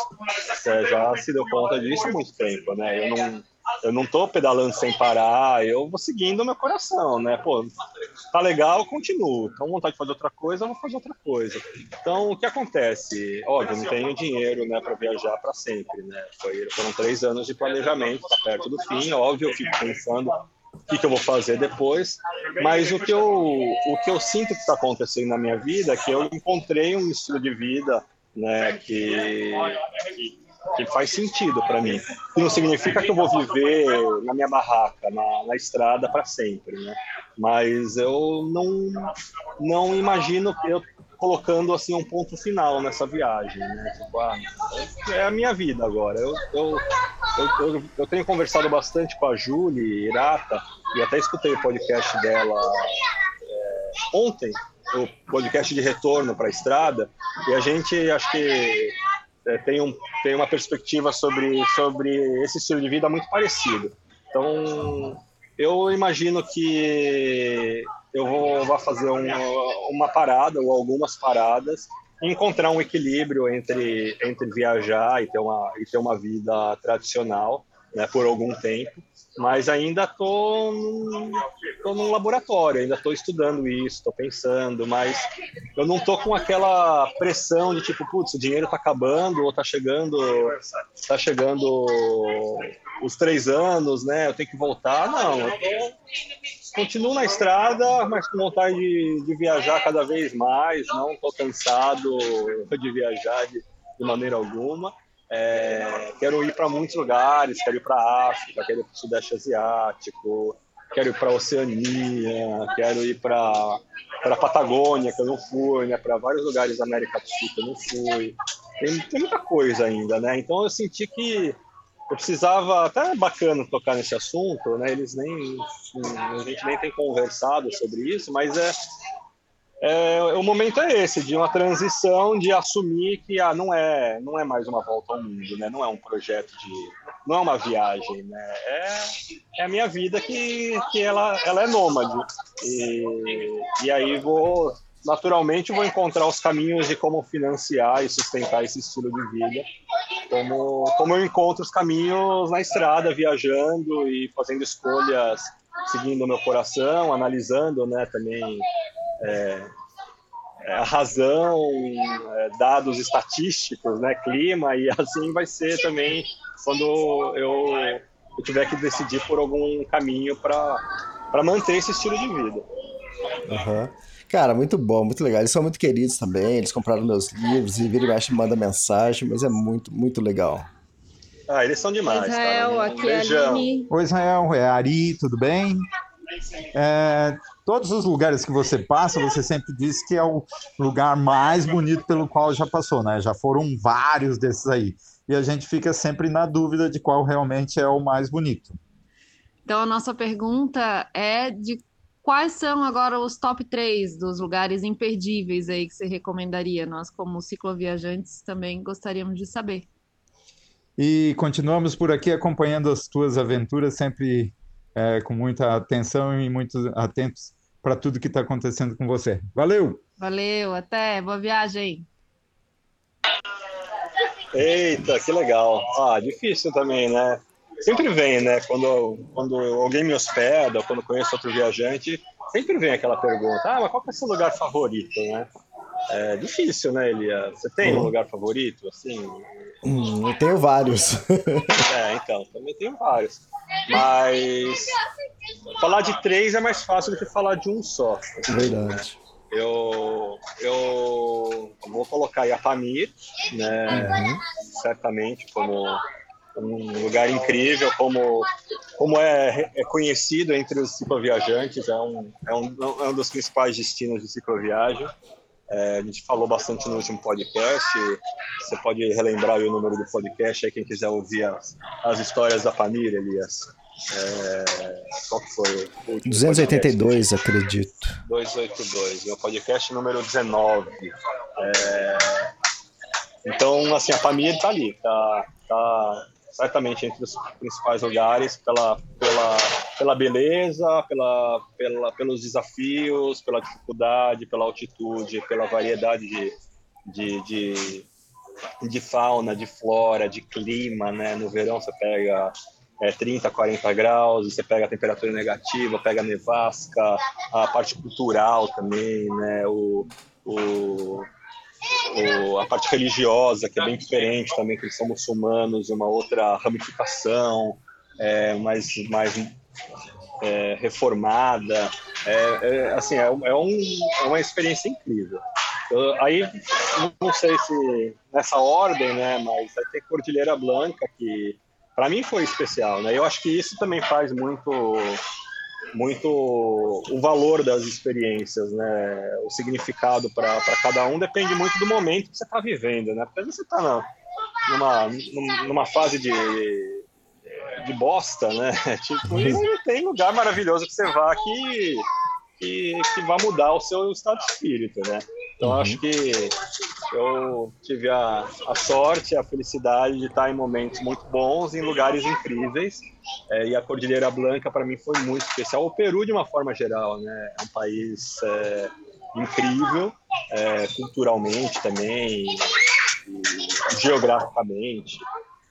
é, já se deu conta disso há muito tempo, né? Eu não, eu não tô pedalando sem parar, eu vou seguindo o meu coração, né? Pô, tá legal, eu continuo. Então, vontade de fazer outra coisa, eu vou fazer outra coisa. Então, o que acontece? Óbvio, não tenho dinheiro, né, para viajar para sempre, né? Foi, foram três anos de planejamento, tá perto do fim. Óbvio, eu fico pensando o que, que eu vou fazer depois. Mas o que eu, o que eu sinto que está acontecendo na minha vida é que eu encontrei um estilo de vida, né, que que faz sentido para mim. Que não significa que eu vou viver na minha barraca, na, na estrada para sempre, né? Mas eu não não imagino eu colocando assim um ponto final nessa viagem, né? Tipo, ah, é a minha vida agora. Eu, eu, eu, eu, eu tenho conversado bastante com a Julie Irata e até escutei o podcast dela é, ontem, o podcast de retorno para a estrada, e a gente acho que é, tem, um, tem uma perspectiva sobre, sobre esse estilo de vida muito parecido. Então, eu imagino que eu vou, vou fazer um, uma parada ou algumas paradas encontrar um equilíbrio entre, entre viajar e ter uma, e ter uma vida tradicional né, por algum tempo, mas ainda estou num, tô num laboratório, ainda estou estudando isso, estou pensando, mas eu não estou com aquela pressão de tipo, putz, o dinheiro está acabando ou está chegando, tá chegando os três anos, né? Eu tenho que voltar. Não, eu tô, continuo na estrada, mas com vontade de, de viajar cada vez mais, não estou cansado de viajar de, de maneira alguma. É, quero ir para muitos lugares, quero ir para a África, quero ir para o Sudeste Asiático, quero ir para a Oceania, quero ir para a Patagônia, que eu não fui, né, para vários lugares da América do Sul que eu não fui. Tem, tem muita coisa ainda, né? Então eu senti que eu precisava, até é bacana tocar nesse assunto, né? Eles nem, a gente nem tem conversado sobre isso, mas é, é, o momento é esse, de uma transição, de assumir que ah, não é não é mais uma volta ao mundo, né? Não é um projeto de, não é uma viagem, né? É, é a minha vida que, que ela, ela é nômade e, e aí vou naturalmente vou encontrar os caminhos de como financiar e sustentar esse estilo de vida, como como eu encontro os caminhos na estrada, viajando e fazendo escolhas seguindo o meu coração, analisando, né? Também é, a razão, é, dados estatísticos, né, clima, e (laughs) assim vai ser também quando eu, eu tiver que decidir por algum caminho para manter esse estilo de vida. Uhum. Cara, muito bom, muito legal. Eles são muito queridos também, eles compraram meus livros e vira e mexe manda mensagem, mas é muito, muito legal. Ah, eles são demais, Israel, cara. Um aqui é a beijão. Aline. Oi, Israel, é Ari, tudo bem? É, todos os lugares que você passa, você sempre diz que é o lugar mais bonito pelo qual já passou, né? Já foram vários desses aí. E a gente fica sempre na dúvida de qual realmente é o mais bonito. Então, a nossa pergunta é de quais são agora os top 3 dos lugares imperdíveis aí que você recomendaria? Nós, como cicloviajantes, também gostaríamos de saber. E continuamos por aqui acompanhando as tuas aventuras, sempre é, com muita atenção e muito atentos para tudo que está acontecendo com você. Valeu! Valeu, até, boa viagem. Eita, que legal. Ah, difícil também, né? Sempre vem, né? Quando, quando alguém me hospeda, quando conheço outro viajante, sempre vem aquela pergunta: ah, mas qual que é o seu lugar favorito, né? É difícil, né, Elia? Você tem um uhum. lugar favorito, assim? Hum, eu tenho vários. (laughs) é, então, também tenho vários. Mas falar de três é mais fácil do que falar de um só. Verdade. Eu, eu vou colocar aí a Pamir, né? Uhum. Certamente como um lugar incrível, como, como é, é conhecido entre os cicloviajantes, é um, é, um, é um dos principais destinos de cicloviagem. É, a gente falou bastante no último podcast. Você pode relembrar o número do podcast aí, quem quiser ouvir as, as histórias da família, Elias. É, qual que foi? O 282, podcast? acredito. 282, meu podcast número 19. É, então, assim, a família está ali, tá, tá certamente entre os principais lugares pela, pela, pela beleza, pela, pela, pelos desafios, pela dificuldade, pela altitude, pela variedade de, de, de, de fauna, de flora, de clima, né? No verão você pega é, 30, 40 graus, você pega a temperatura negativa, pega a nevasca, a parte cultural também, né? O, o, o, a parte religiosa, que é bem diferente também, que eles são muçulmanos, uma outra ramificação, é, mais, mais é, reformada. É, é assim, é, é, um, é uma experiência incrível. Eu, aí, não sei se nessa ordem, né, mas aí tem Cordilheira Blanca, que para mim foi especial, né? Eu acho que isso também faz muito muito o valor das experiências, né? O significado para cada um depende muito do momento que você está vivendo, né? Porque às vezes você está numa, numa fase de, de bosta, né? (laughs) Tipo, e tem lugar maravilhoso que você vá que, que, que vai mudar o seu estado de espírito, né? Então uhum. acho que eu tive a, a sorte, a felicidade de estar em momentos muito bons, em lugares incríveis. É, e a Cordilheira Blanca para mim foi muito especial. O Peru de uma forma geral, né? É um país é, incrível, é, culturalmente também, geograficamente.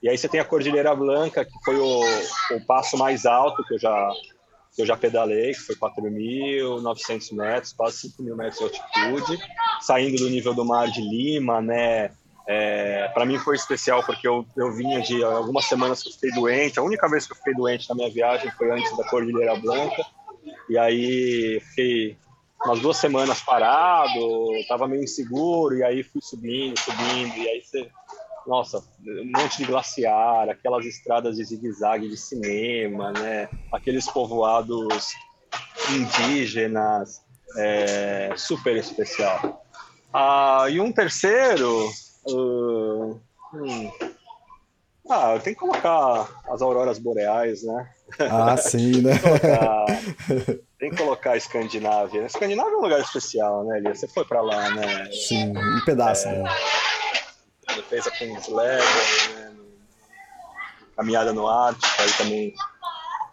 E aí você tem a Cordilheira Blanca, que foi o, o passo mais alto que eu já que eu já pedalei, que foi 4.900 metros, quase 5 mil metros de altitude, saindo do nível do mar de Lima, né? É, para mim foi especial porque eu, eu vinha de algumas semanas que eu fiquei doente. A única vez que eu fiquei doente na minha viagem foi antes da Cordilheira Blanca. E aí fiquei umas duas semanas parado, tava meio inseguro, e aí fui subindo, subindo, e aí você nossa, um monte de glaciar, aquelas estradas de zigue-zague de cinema, né? Aqueles povoados indígenas, é, super especial. Ah, e um terceiro, uh, hum, ah, tem que colocar as auroras boreais, né? Ah, sim, né? tem, que colocar, a Escandinávia. A Escandinávia é um lugar especial, né, Lia? Você foi para lá, né? Sim, um pedaço, é, né? fez a Kings Level, né, caminhada no Ártico, aí também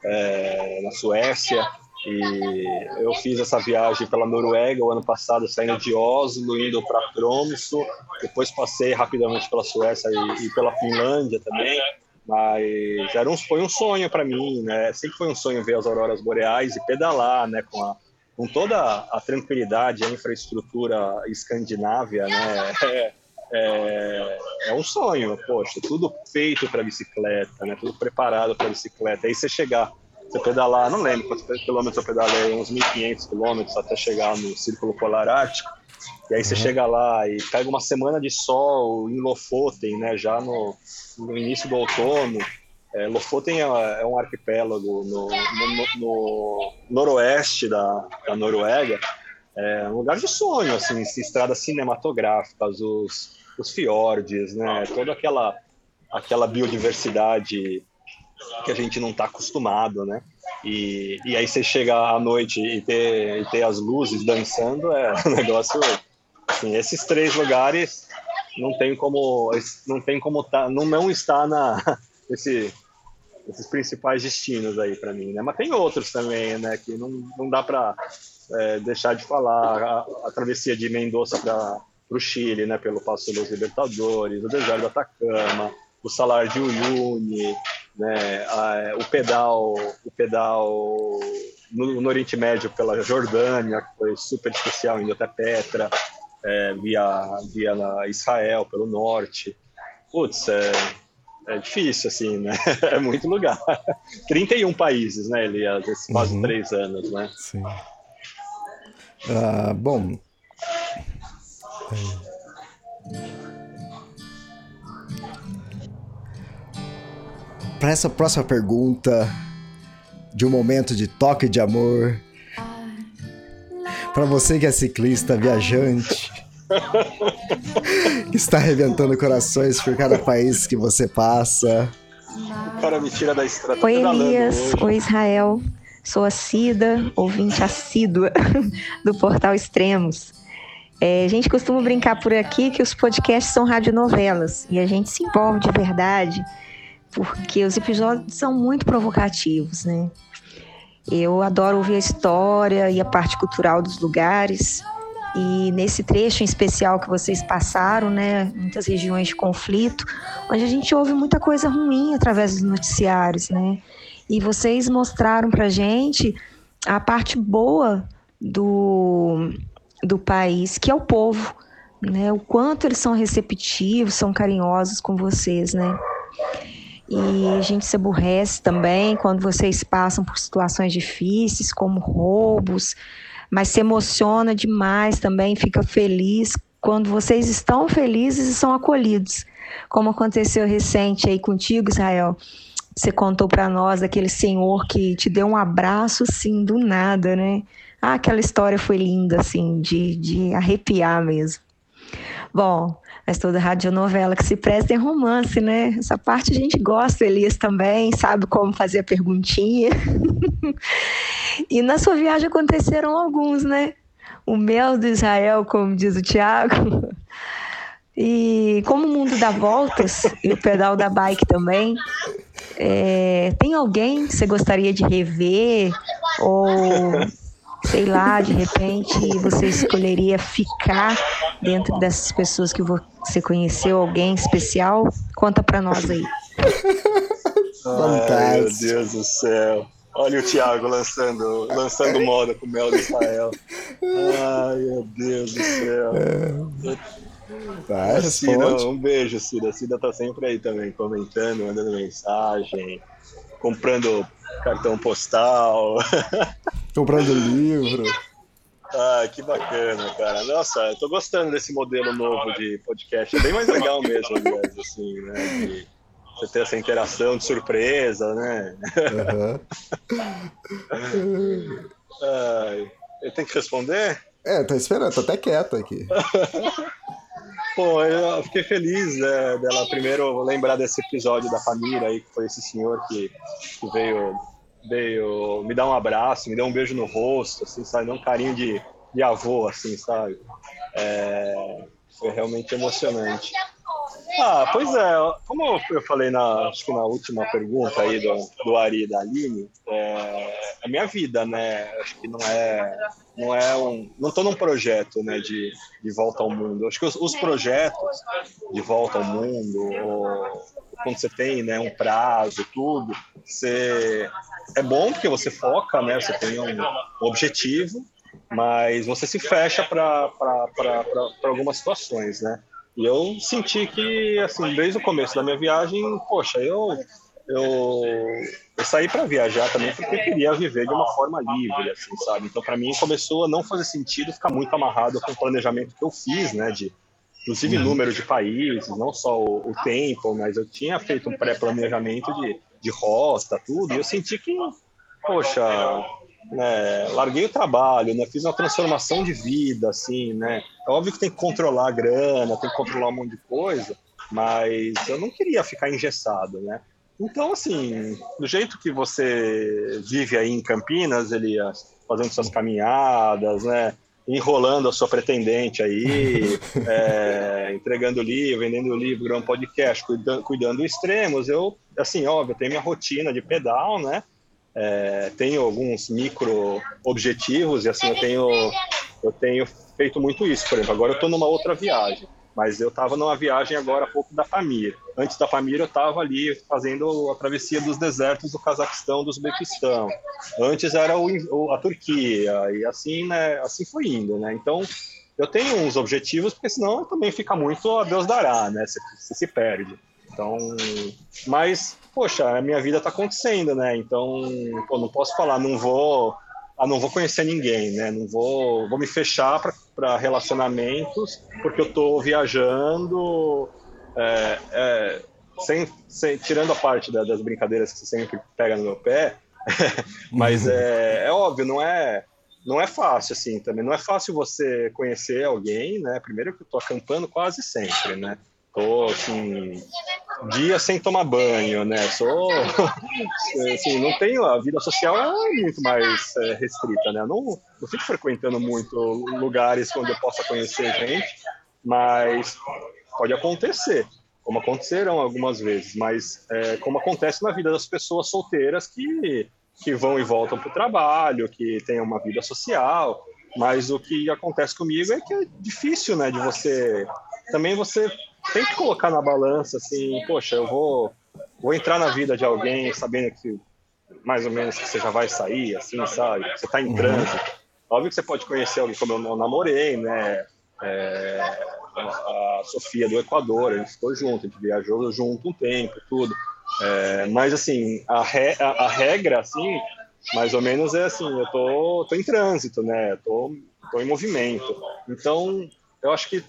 é, na Suécia. E eu fiz essa viagem pela Noruega o ano passado, saindo de Oslo, indo para Tromsø. Depois passei rapidamente pela Suécia e, e pela Finlândia também. Mas era um, foi um sonho para mim, né? Sempre foi um sonho ver as auroras boreais e pedalar, né? Com, a, com toda a tranquilidade, a infraestrutura escandinávia, né? É, (laughs) é, é um sonho, poxa, tudo feito para bicicleta, né? Tudo preparado para bicicleta. Aí você chegar, você pedalar, não lembro quantos quilômetros eu pedalei, uns 1.500 quilômetros até chegar no Círculo Polar Ártico. E aí você uhum. chega lá e pega uma semana de sol em Lofoten, né? Já no, no início do outono. É, Lofoten é, é um arquipélago no, no, no noroeste da, da Noruega. É um lugar de sonho, assim, estradas cinematográficas, os, os fiordes, né? Toda aquela aquela biodiversidade que a gente não está acostumado, né? E, e aí você chega à noite e ter, e ter as luzes dançando é (laughs) um negócio assim, esses três lugares não tem como não tem como tá, não não está na (laughs) esse esses principais destinos aí para mim, né? Mas tem outros também, né? Que não, não dá para é, deixar de falar a, a travessia de Mendoza para o Chile, né? Pelo Passo dos Libertadores, o deserto do Atacama, o Salar de Uyuni, né? A, o pedal, o pedal no, no, Oriente Médio pela Jordânia, que foi super especial, indo até Petra, é, via, via Israel, pelo norte. Putz, é, é difícil, assim, né? (laughs) É muito lugar. (laughs) 31 países, né, Elias? Esses quase uhum. três anos, né? Sim. Ah, bom. Para essa próxima pergunta, de um momento de toque de amor, para você que é ciclista, viajante, que está arrebentando corações por cada país que você passa. O cara me tira da estrada. Oi, Elias. Oi, Israel. Sou a Cida, ouvinte assídua (laughs) do Portal Extremos. É, a gente costuma brincar por aqui que os podcasts são radionovelas e a gente se envolve de verdade porque os episódios são muito provocativos, né? Eu adoro ouvir a história e a parte cultural dos lugares. E nesse trecho em especial que vocês passaram, né, muitas regiões de conflito, onde a gente ouve muita coisa ruim através dos noticiários, né? E vocês mostraram pra gente a parte boa do, do país, que é o povo, né? O quanto eles são receptivos, são carinhosos com vocês, né? E a gente se aborrece também quando vocês passam por situações difíceis, como roubos, mas se emociona demais também, fica feliz quando vocês estão felizes e são acolhidos, como aconteceu recente aí contigo, Israel. Você contou para nós aquele senhor que te deu um abraço assim do nada, né? Ah, aquela história foi linda, assim, de, de arrepiar mesmo. Bom, mas toda radionovela que se presta é romance, né? Essa parte a gente gosta, Elias também, sabe como fazer a perguntinha. (laughs) e na sua viagem aconteceram alguns, né? O mel do Israel, como diz o Tiago. E como o mundo dá voltas, e o pedal da bike também, é, tem alguém que você gostaria de rever? Ou sei lá, de repente você escolheria ficar dentro dessas pessoas que você conheceu, alguém especial? Conta para nós aí. Ai, meu Deus do céu. Olha o Thiago lançando, lançando moda com o Mel de Israel. Ai, meu Deus do céu. Vai, Cida, um beijo, Cida. A Cida tá sempre aí também, comentando, mandando mensagem, comprando cartão postal. (laughs) Comprando livro. Ah, que bacana, cara. Nossa, eu tô gostando desse modelo novo de podcast. É bem mais legal mesmo, aliás, assim, né? De você ter essa interação de surpresa, né? Uhum. (laughs) Ai, eu tenho que responder? É, tô esperando, tô até quieto aqui. (laughs) Pô, eu fiquei feliz né, dela primeiro lembrar desse episódio da família aí, que foi esse senhor que, que veio veio me dar um abraço, me deu um beijo no rosto, assim, sabe? Deu um carinho de, de avô, assim, sabe? É, foi realmente emocionante. Ah, pois é, como eu falei na, acho que na última pergunta aí do, do Ari e da Aline, é, a minha vida, né? Acho que não é, não é um, não estou num projeto, né, de, de volta ao mundo. Acho que os, os projetos de volta ao mundo, ou, quando você tem, né, um prazo, tudo, você é bom porque você foca, né? Você tem um objetivo, mas você se fecha para algumas situações, né? E eu senti que, assim, desde o começo da minha viagem, poxa, eu eu, eu saí para viajar também porque eu queria viver de uma forma livre, assim, sabe? Então, para mim, começou a não fazer sentido ficar muito amarrado com o planejamento que eu fiz, né? De, inclusive, uhum. número de países, não só o, o tempo, mas eu tinha feito um pré-planejamento de de rota, tudo, e eu senti que, poxa, né, larguei o trabalho, né, fiz uma transformação de vida, assim, né, é óbvio que tem que controlar a grana, tem que controlar um monte de coisa, mas eu não queria ficar engessado, né, então, assim, do jeito que você vive aí em Campinas, Elias, fazendo suas caminhadas, né, enrolando a sua pretendente aí, (laughs) é, entregando livro, vendendo livro, gravando podcast, cuidando, cuidando extremos. Eu, assim, óbvio, tenho minha rotina de pedal, né? É, tenho alguns micro objetivos e assim eu tenho eu tenho feito muito isso. Por exemplo, agora eu estou numa outra viagem. Mas eu estava numa viagem agora há pouco da família. Antes da família, eu estava ali fazendo a travessia dos desertos do Cazaquistão, do Uzbequistão. Antes era o, a Turquia, e assim, né, assim foi indo, né? Então, eu tenho uns objetivos, porque senão também fica muito a Deus dará, né? Você, você se perde. Então, mas, poxa, a minha vida está acontecendo, né? Então, pô, não posso falar, não vou ah, não vou conhecer ninguém, né? Não vou, vou me fechar para relacionamentos porque eu estou viajando, é, é, sem, sem, tirando a parte da, das brincadeiras que você sempre pega no meu pé, (laughs) mas é, é óbvio, não é não é fácil assim também. Não é fácil você conhecer alguém, né? Primeiro que eu estou acampando quase sempre, né? Tô, assim, dia sem tomar banho, né? Sou, (laughs) assim, não tenho, a vida social é muito mais é, restrita, né? Eu não, não fico frequentando muito lugares onde eu possa conhecer gente, mas pode acontecer, como acontecerão algumas vezes, mas é, como acontece na vida das pessoas solteiras que, que vão e voltam para o trabalho, que têm uma vida social, mas o que acontece comigo é que é difícil, né, de você também você tem que colocar na balança assim, poxa, eu vou, vou entrar na vida de alguém sabendo que mais ou menos que você já vai sair, assim, sabe? Você está em uhum. trânsito. Óbvio que você pode conhecer alguém como eu namorei, né? É, a Sofia do Equador, a gente ficou junto, a gente viajou junto um tempo, tudo. É, mas assim, a, re, a, a, regra, assim, mais ou menos é assim, eu tô, tô em trânsito, né? Tô, tô em movimento. Então, eu acho que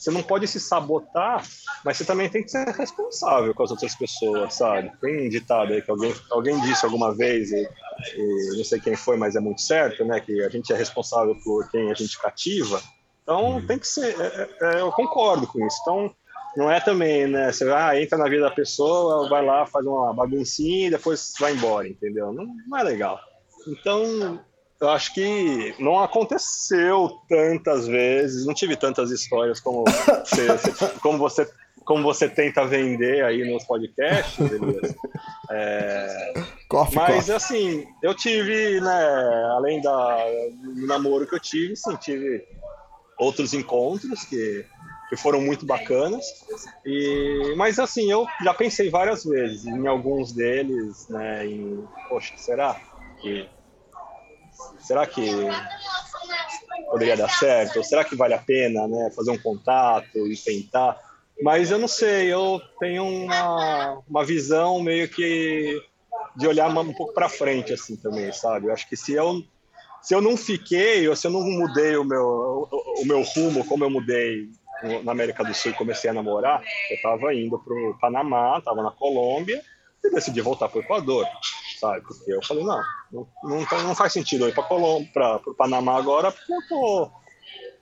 você não pode se sabotar, mas você também tem que ser responsável com as outras pessoas, sabe? Tem um ditado aí que alguém, alguém disse alguma vez, e, e não sei quem foi, mas é muito certo, né? Que a gente é responsável por quem a gente cativa. Então uhum. tem que ser. É, é, é, eu concordo com isso. Então não é também, né? Você ah, entra na vida da pessoa, vai lá, faz uma baguncinha e depois vai embora, entendeu? Não, não é legal. Então eu acho que não aconteceu tantas vezes, não tive tantas histórias como você, (laughs) como você, como você tenta vender aí nos podcasts? É, mas assim, eu tive, né, além da, do namoro que eu tive, sim, tive outros encontros que, que foram muito bacanas. E, mas assim, eu já pensei várias vezes em alguns deles, né, em, poxa, será que será que poderia dar certo? Ou será que vale a pena né, fazer um contato e tentar? Mas eu não sei, eu tenho uma, uma visão meio que de olhar um pouco para frente assim também, sabe? Eu acho que se eu se eu não fiquei ou se eu não mudei o meu o, o meu rumo como eu mudei na América do Sul e comecei a namorar, eu estava indo para o Panamá, estava na Colômbia e decidi voltar para o Equador sabe? Porque eu falei, não, não, não, não faz sentido eu ir para o Panamá agora, porque eu tô,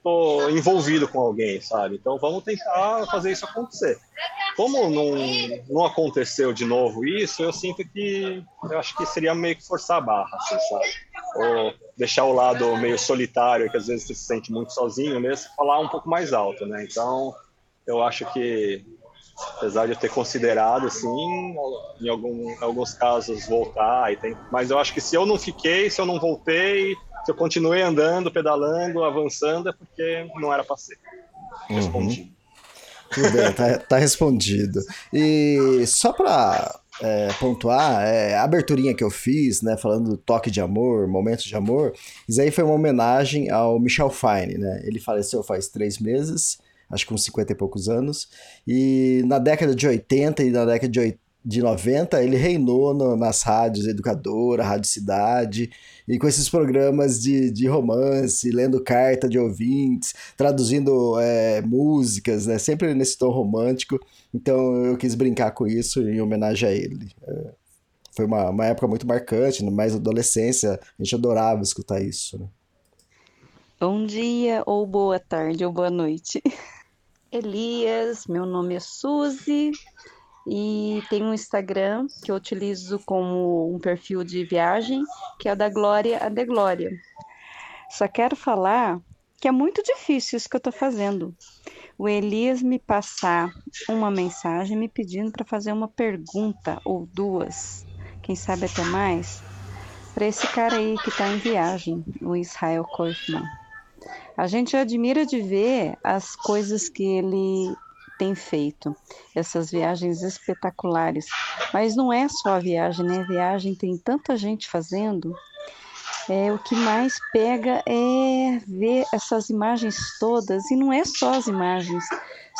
tô envolvido com alguém, sabe? Então vamos tentar fazer isso acontecer. Como não, não aconteceu de novo isso, eu sinto que eu acho que seria meio que forçar a barra, assim, sabe? Ou deixar o lado meio solitário, que às vezes você se sente muito sozinho mesmo, falar um pouco mais alto, né? Então eu acho que apesar de eu ter considerado, assim, em, algum, em alguns casos voltar. E tem, mas eu acho que se eu não fiquei, se eu não voltei, se eu continuei andando, pedalando, avançando, é porque não era para ser. Uhum. Respondi. Uhum. Tudo bem, tá, tá respondido. E só para é, pontuar, é, a aberturinha que eu fiz, né, falando do toque de amor, momentos de amor, isso aí foi uma homenagem ao Michel Fine, né? Ele faleceu faz três meses acho que com 50 e poucos anos. E na década de 80 e na década de, 80, de 90, ele reinou no, nas rádios Educadora, Rádio Cidade, e com esses programas de, de romance, lendo carta de ouvintes, traduzindo é, músicas, né? sempre nesse tom romântico. Então eu quis brincar com isso em homenagem a ele. É, foi uma, uma época muito marcante, mais adolescência, a gente adorava escutar isso. Né? Bom dia, ou boa tarde, ou boa noite. (laughs) Elias, meu nome é Suzy e tenho um Instagram que eu utilizo como um perfil de viagem, que é o da Glória a de Glória. Só quero falar que é muito difícil isso que eu estou fazendo. O Elias me passar uma mensagem me pedindo para fazer uma pergunta ou duas, quem sabe até mais, para esse cara aí que está em viagem, o Israel Kaufman. A gente admira de ver as coisas que ele tem feito, essas viagens espetaculares. Mas não é só a viagem, né? A viagem tem tanta gente fazendo é, o que mais pega é ver essas imagens todas, e não é só as imagens,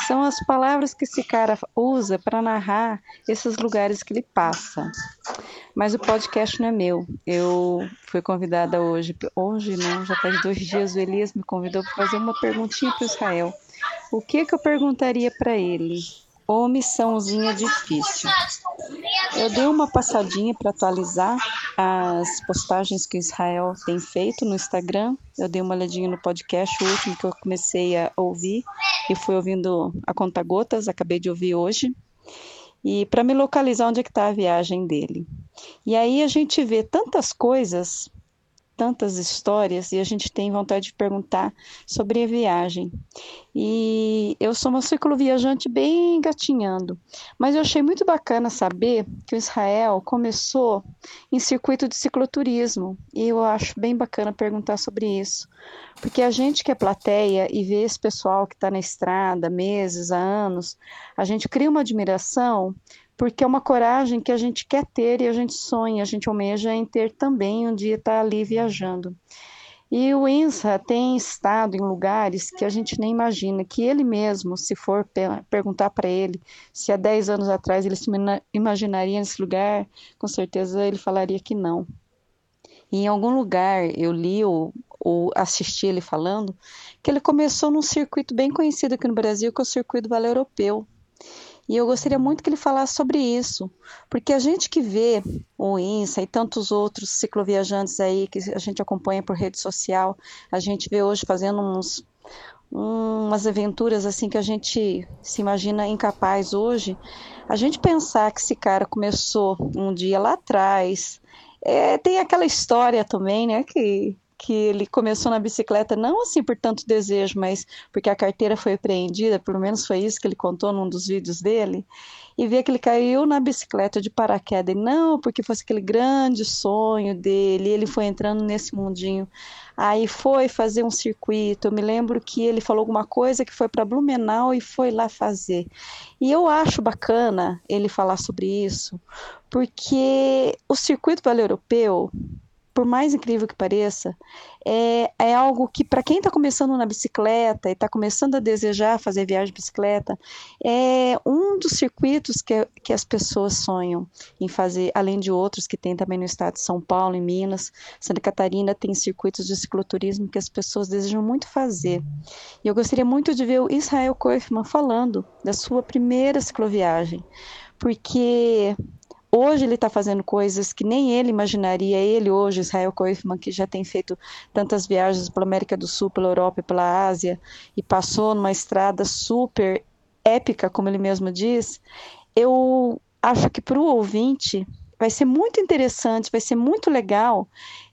são as palavras que esse cara usa para narrar esses lugares que ele passa. Mas o podcast não é meu. Eu fui convidada hoje, hoje não, já faz dois dias, o Elias me convidou para fazer uma perguntinha para Israel. O que, que eu perguntaria para ele? ou missãozinha difícil. Eu dei uma passadinha para atualizar as postagens que Israel tem feito no Instagram. Eu dei uma olhadinha no podcast, o último que eu comecei a ouvir, e fui ouvindo a conta gotas, acabei de ouvir hoje. E para me localizar onde é que está a viagem dele. E aí a gente vê tantas coisas tantas histórias e a gente tem vontade de perguntar sobre a viagem. E eu sou uma cicloviajante bem gatinhando, mas eu achei muito bacana saber que o Israel começou em circuito de cicloturismo e eu acho bem bacana perguntar sobre isso, porque a gente que é plateia e vê esse pessoal que está na estrada meses, há anos, a gente cria uma admiração porque é uma coragem que a gente quer ter e a gente sonha, a gente almeja em ter também um dia estar tá ali viajando. E o INSA tem estado em lugares que a gente nem imagina, que ele mesmo, se for perguntar para ele se há 10 anos atrás ele se imaginaria nesse lugar, com certeza ele falaria que não. E em algum lugar eu li ou, ou assisti ele falando que ele começou num circuito bem conhecido aqui no Brasil, que é o Circuito Vale Europeu. E eu gostaria muito que ele falasse sobre isso, porque a gente que vê o INSA e tantos outros cicloviajantes aí que a gente acompanha por rede social, a gente vê hoje fazendo uns, umas aventuras assim que a gente se imagina incapaz hoje. A gente pensar que esse cara começou um dia lá atrás, é, tem aquela história também, né, que que ele começou na bicicleta não assim por tanto desejo, mas porque a carteira foi apreendida, pelo menos foi isso que ele contou num dos vídeos dele, e vê que ele caiu na bicicleta de paraquedas, e não porque fosse aquele grande sonho dele, ele foi entrando nesse mundinho. Aí foi fazer um circuito. Eu me lembro que ele falou alguma coisa que foi para Blumenau e foi lá fazer. E eu acho bacana ele falar sobre isso, porque o circuito vale europeu por mais incrível que pareça, é, é algo que, para quem está começando na bicicleta e está começando a desejar fazer viagem de bicicleta, é um dos circuitos que, que as pessoas sonham em fazer, além de outros que tem também no estado de São Paulo, em Minas. Santa Catarina tem circuitos de cicloturismo que as pessoas desejam muito fazer. E eu gostaria muito de ver o Israel Koifman falando da sua primeira cicloviagem, porque Hoje ele está fazendo coisas que nem ele imaginaria. Ele hoje, Israel Koifman, que já tem feito tantas viagens pela América do Sul, pela Europa e pela Ásia, e passou numa estrada super épica, como ele mesmo diz, eu acho que para o ouvinte vai ser muito interessante, vai ser muito legal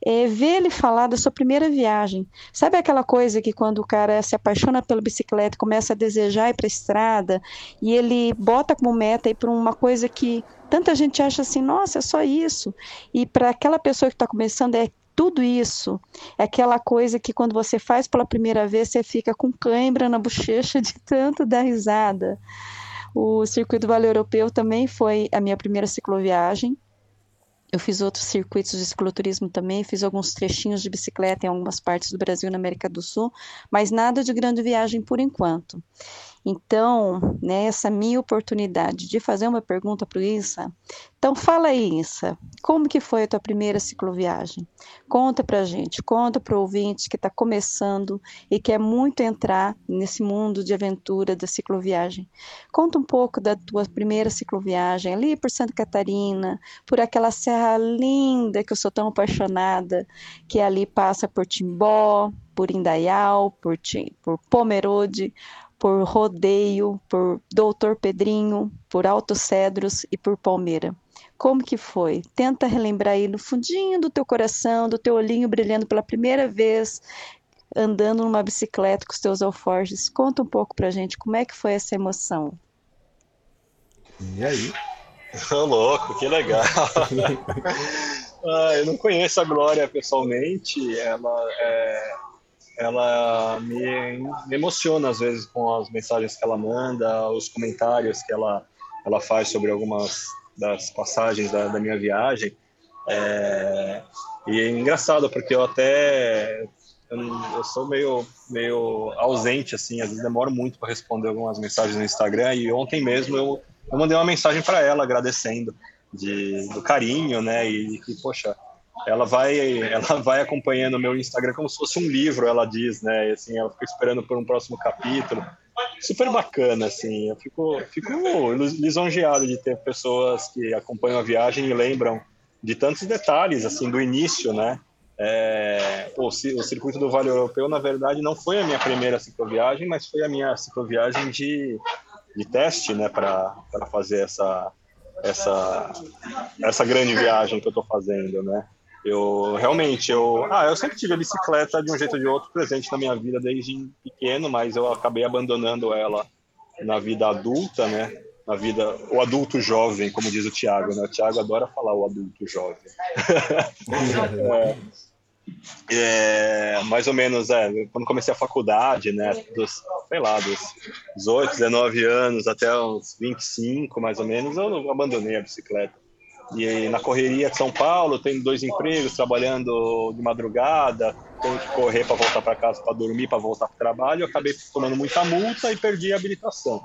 é, ver ele falar da sua primeira viagem. Sabe aquela coisa que quando o cara se apaixona pela bicicleta, começa a desejar ir para a estrada e ele bota como meta ir para uma coisa que tanta gente acha assim, nossa, é só isso. E para aquela pessoa que está começando é tudo isso. É aquela coisa que quando você faz pela primeira vez, você fica com cãibra na bochecha de tanto dar risada. O Circuito Vale Europeu também foi a minha primeira cicloviagem. Eu fiz outros circuitos de cicloturismo também, fiz alguns trechinhos de bicicleta em algumas partes do Brasil e na América do Sul, mas nada de grande viagem por enquanto. Então, né, essa minha oportunidade de fazer uma pergunta para o Issa. Então, fala aí, Issa, como que foi a tua primeira cicloviagem? Conta para gente, conta para o ouvinte que está começando e quer muito entrar nesse mundo de aventura da cicloviagem. Conta um pouco da tua primeira cicloviagem ali por Santa Catarina, por aquela serra linda que eu sou tão apaixonada, que ali passa por Timbó, por Indaial, por, por Pomerode, por Rodeio, por Doutor Pedrinho, por Alto Cedros e por Palmeira. Como que foi? Tenta relembrar aí no fundinho do teu coração, do teu olhinho brilhando pela primeira vez, andando numa bicicleta com os teus alforjes. Conta um pouco pra gente como é que foi essa emoção. E aí? Ô, louco, que legal. (laughs) ah, eu não conheço a Glória pessoalmente, ela, é, ela me, me, emociona às vezes com as mensagens que ela manda, os comentários que ela, ela faz sobre algumas das passagens da, da minha viagem. É, e é engraçado, porque eu até eu, sou meio, meio ausente, assim, às vezes demoro muito para responder algumas mensagens no Instagram, e ontem mesmo eu eu mandei uma mensagem para ela agradecendo de, do carinho, né? E que, poxa, ela vai, ela vai acompanhando o meu Instagram como se fosse um livro, ela diz, né? E, assim, ela fica esperando por um próximo capítulo. Super bacana, assim. Eu fico, fico lisonjeado de ter pessoas que acompanham a viagem e lembram de tantos detalhes, assim, do início, né? É, o, o circuito do Vale Europeu, na verdade, não foi a minha primeira cicloviagem, mas foi a minha cicloviagem de de teste, né, para fazer essa, essa, essa grande viagem que eu estou fazendo, né. Eu realmente, eu, ah, eu sempre tive a bicicleta de um jeito ou de outro presente na minha vida desde pequeno, mas eu acabei abandonando ela na vida adulta, né, na vida, o adulto jovem, como diz o Tiago, né, o Tiago adora falar o adulto jovem. (laughs) é, é, mais ou menos, é, quando comecei a faculdade, né, dos, sei lá, dos 18, 19 anos até uns 25, mais ou menos, eu abandonei a bicicleta. E na correria de São Paulo, tenho dois empregos, trabalhando de madrugada, tenho que correr para voltar para casa para dormir, para voltar para o trabalho, eu acabei tomando muita multa e perdi a habilitação.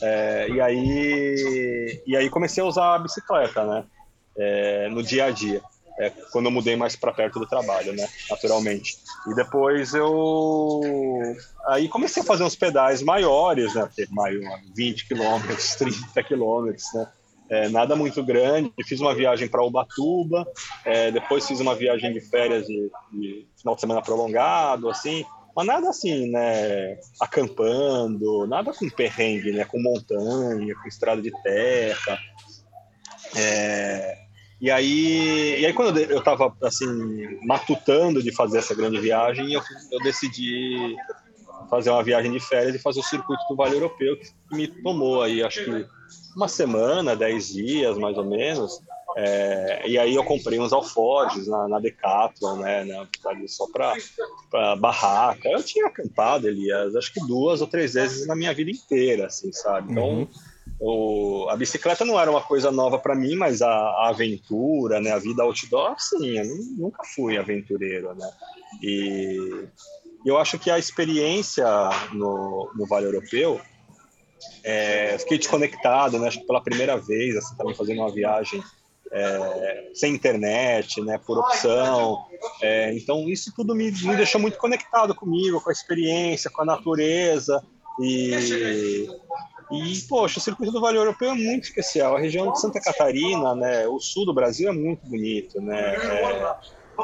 É, e aí e aí comecei a usar a bicicleta, né, é, no dia a dia é, quando eu mudei mais para perto do trabalho, né, naturalmente. E depois eu aí comecei a fazer uns pedais maiores, né, maior, 20 quilômetros, 30 quilômetros, né. É, nada muito grande. Fiz uma viagem para Ubatuba, é, depois fiz uma viagem de férias de, de, final de semana prolongado, assim. Mas nada assim, né? Acampando, nada com perrengue, né? Com montanha, com estrada de terra. É, e aí, e aí quando eu estava assim matutando de fazer essa grande viagem, eu, eu decidi fazer uma viagem de férias e fazer o circuito do Vale Europeu, que me tomou aí acho que uma semana, dez dias mais ou menos. É, e aí eu comprei uns alforjes na, na Decathlon, né, na, só para barraca. Eu tinha acampado, Elias, acho que duas ou três vezes na minha vida inteira, assim, sabe? Então, uhum o, a bicicleta não era uma coisa nova para mim, mas a, a, aventura, né, a vida outdoor, sim, eu nunca fui aventureiro, né? E eu acho que a experiência no, no Vale Europeu, é, fiquei desconectado, né? Acho que pela primeira vez, assim, também fazendo uma viagem é, sem internet, né, por opção. É, então isso tudo me, me deixou muito conectado comigo, com a experiência, com a natureza e e, poxa, o circuito do Vale Europeu é muito especial. A região de Santa Catarina, né, o sul do Brasil é muito bonito, né? É,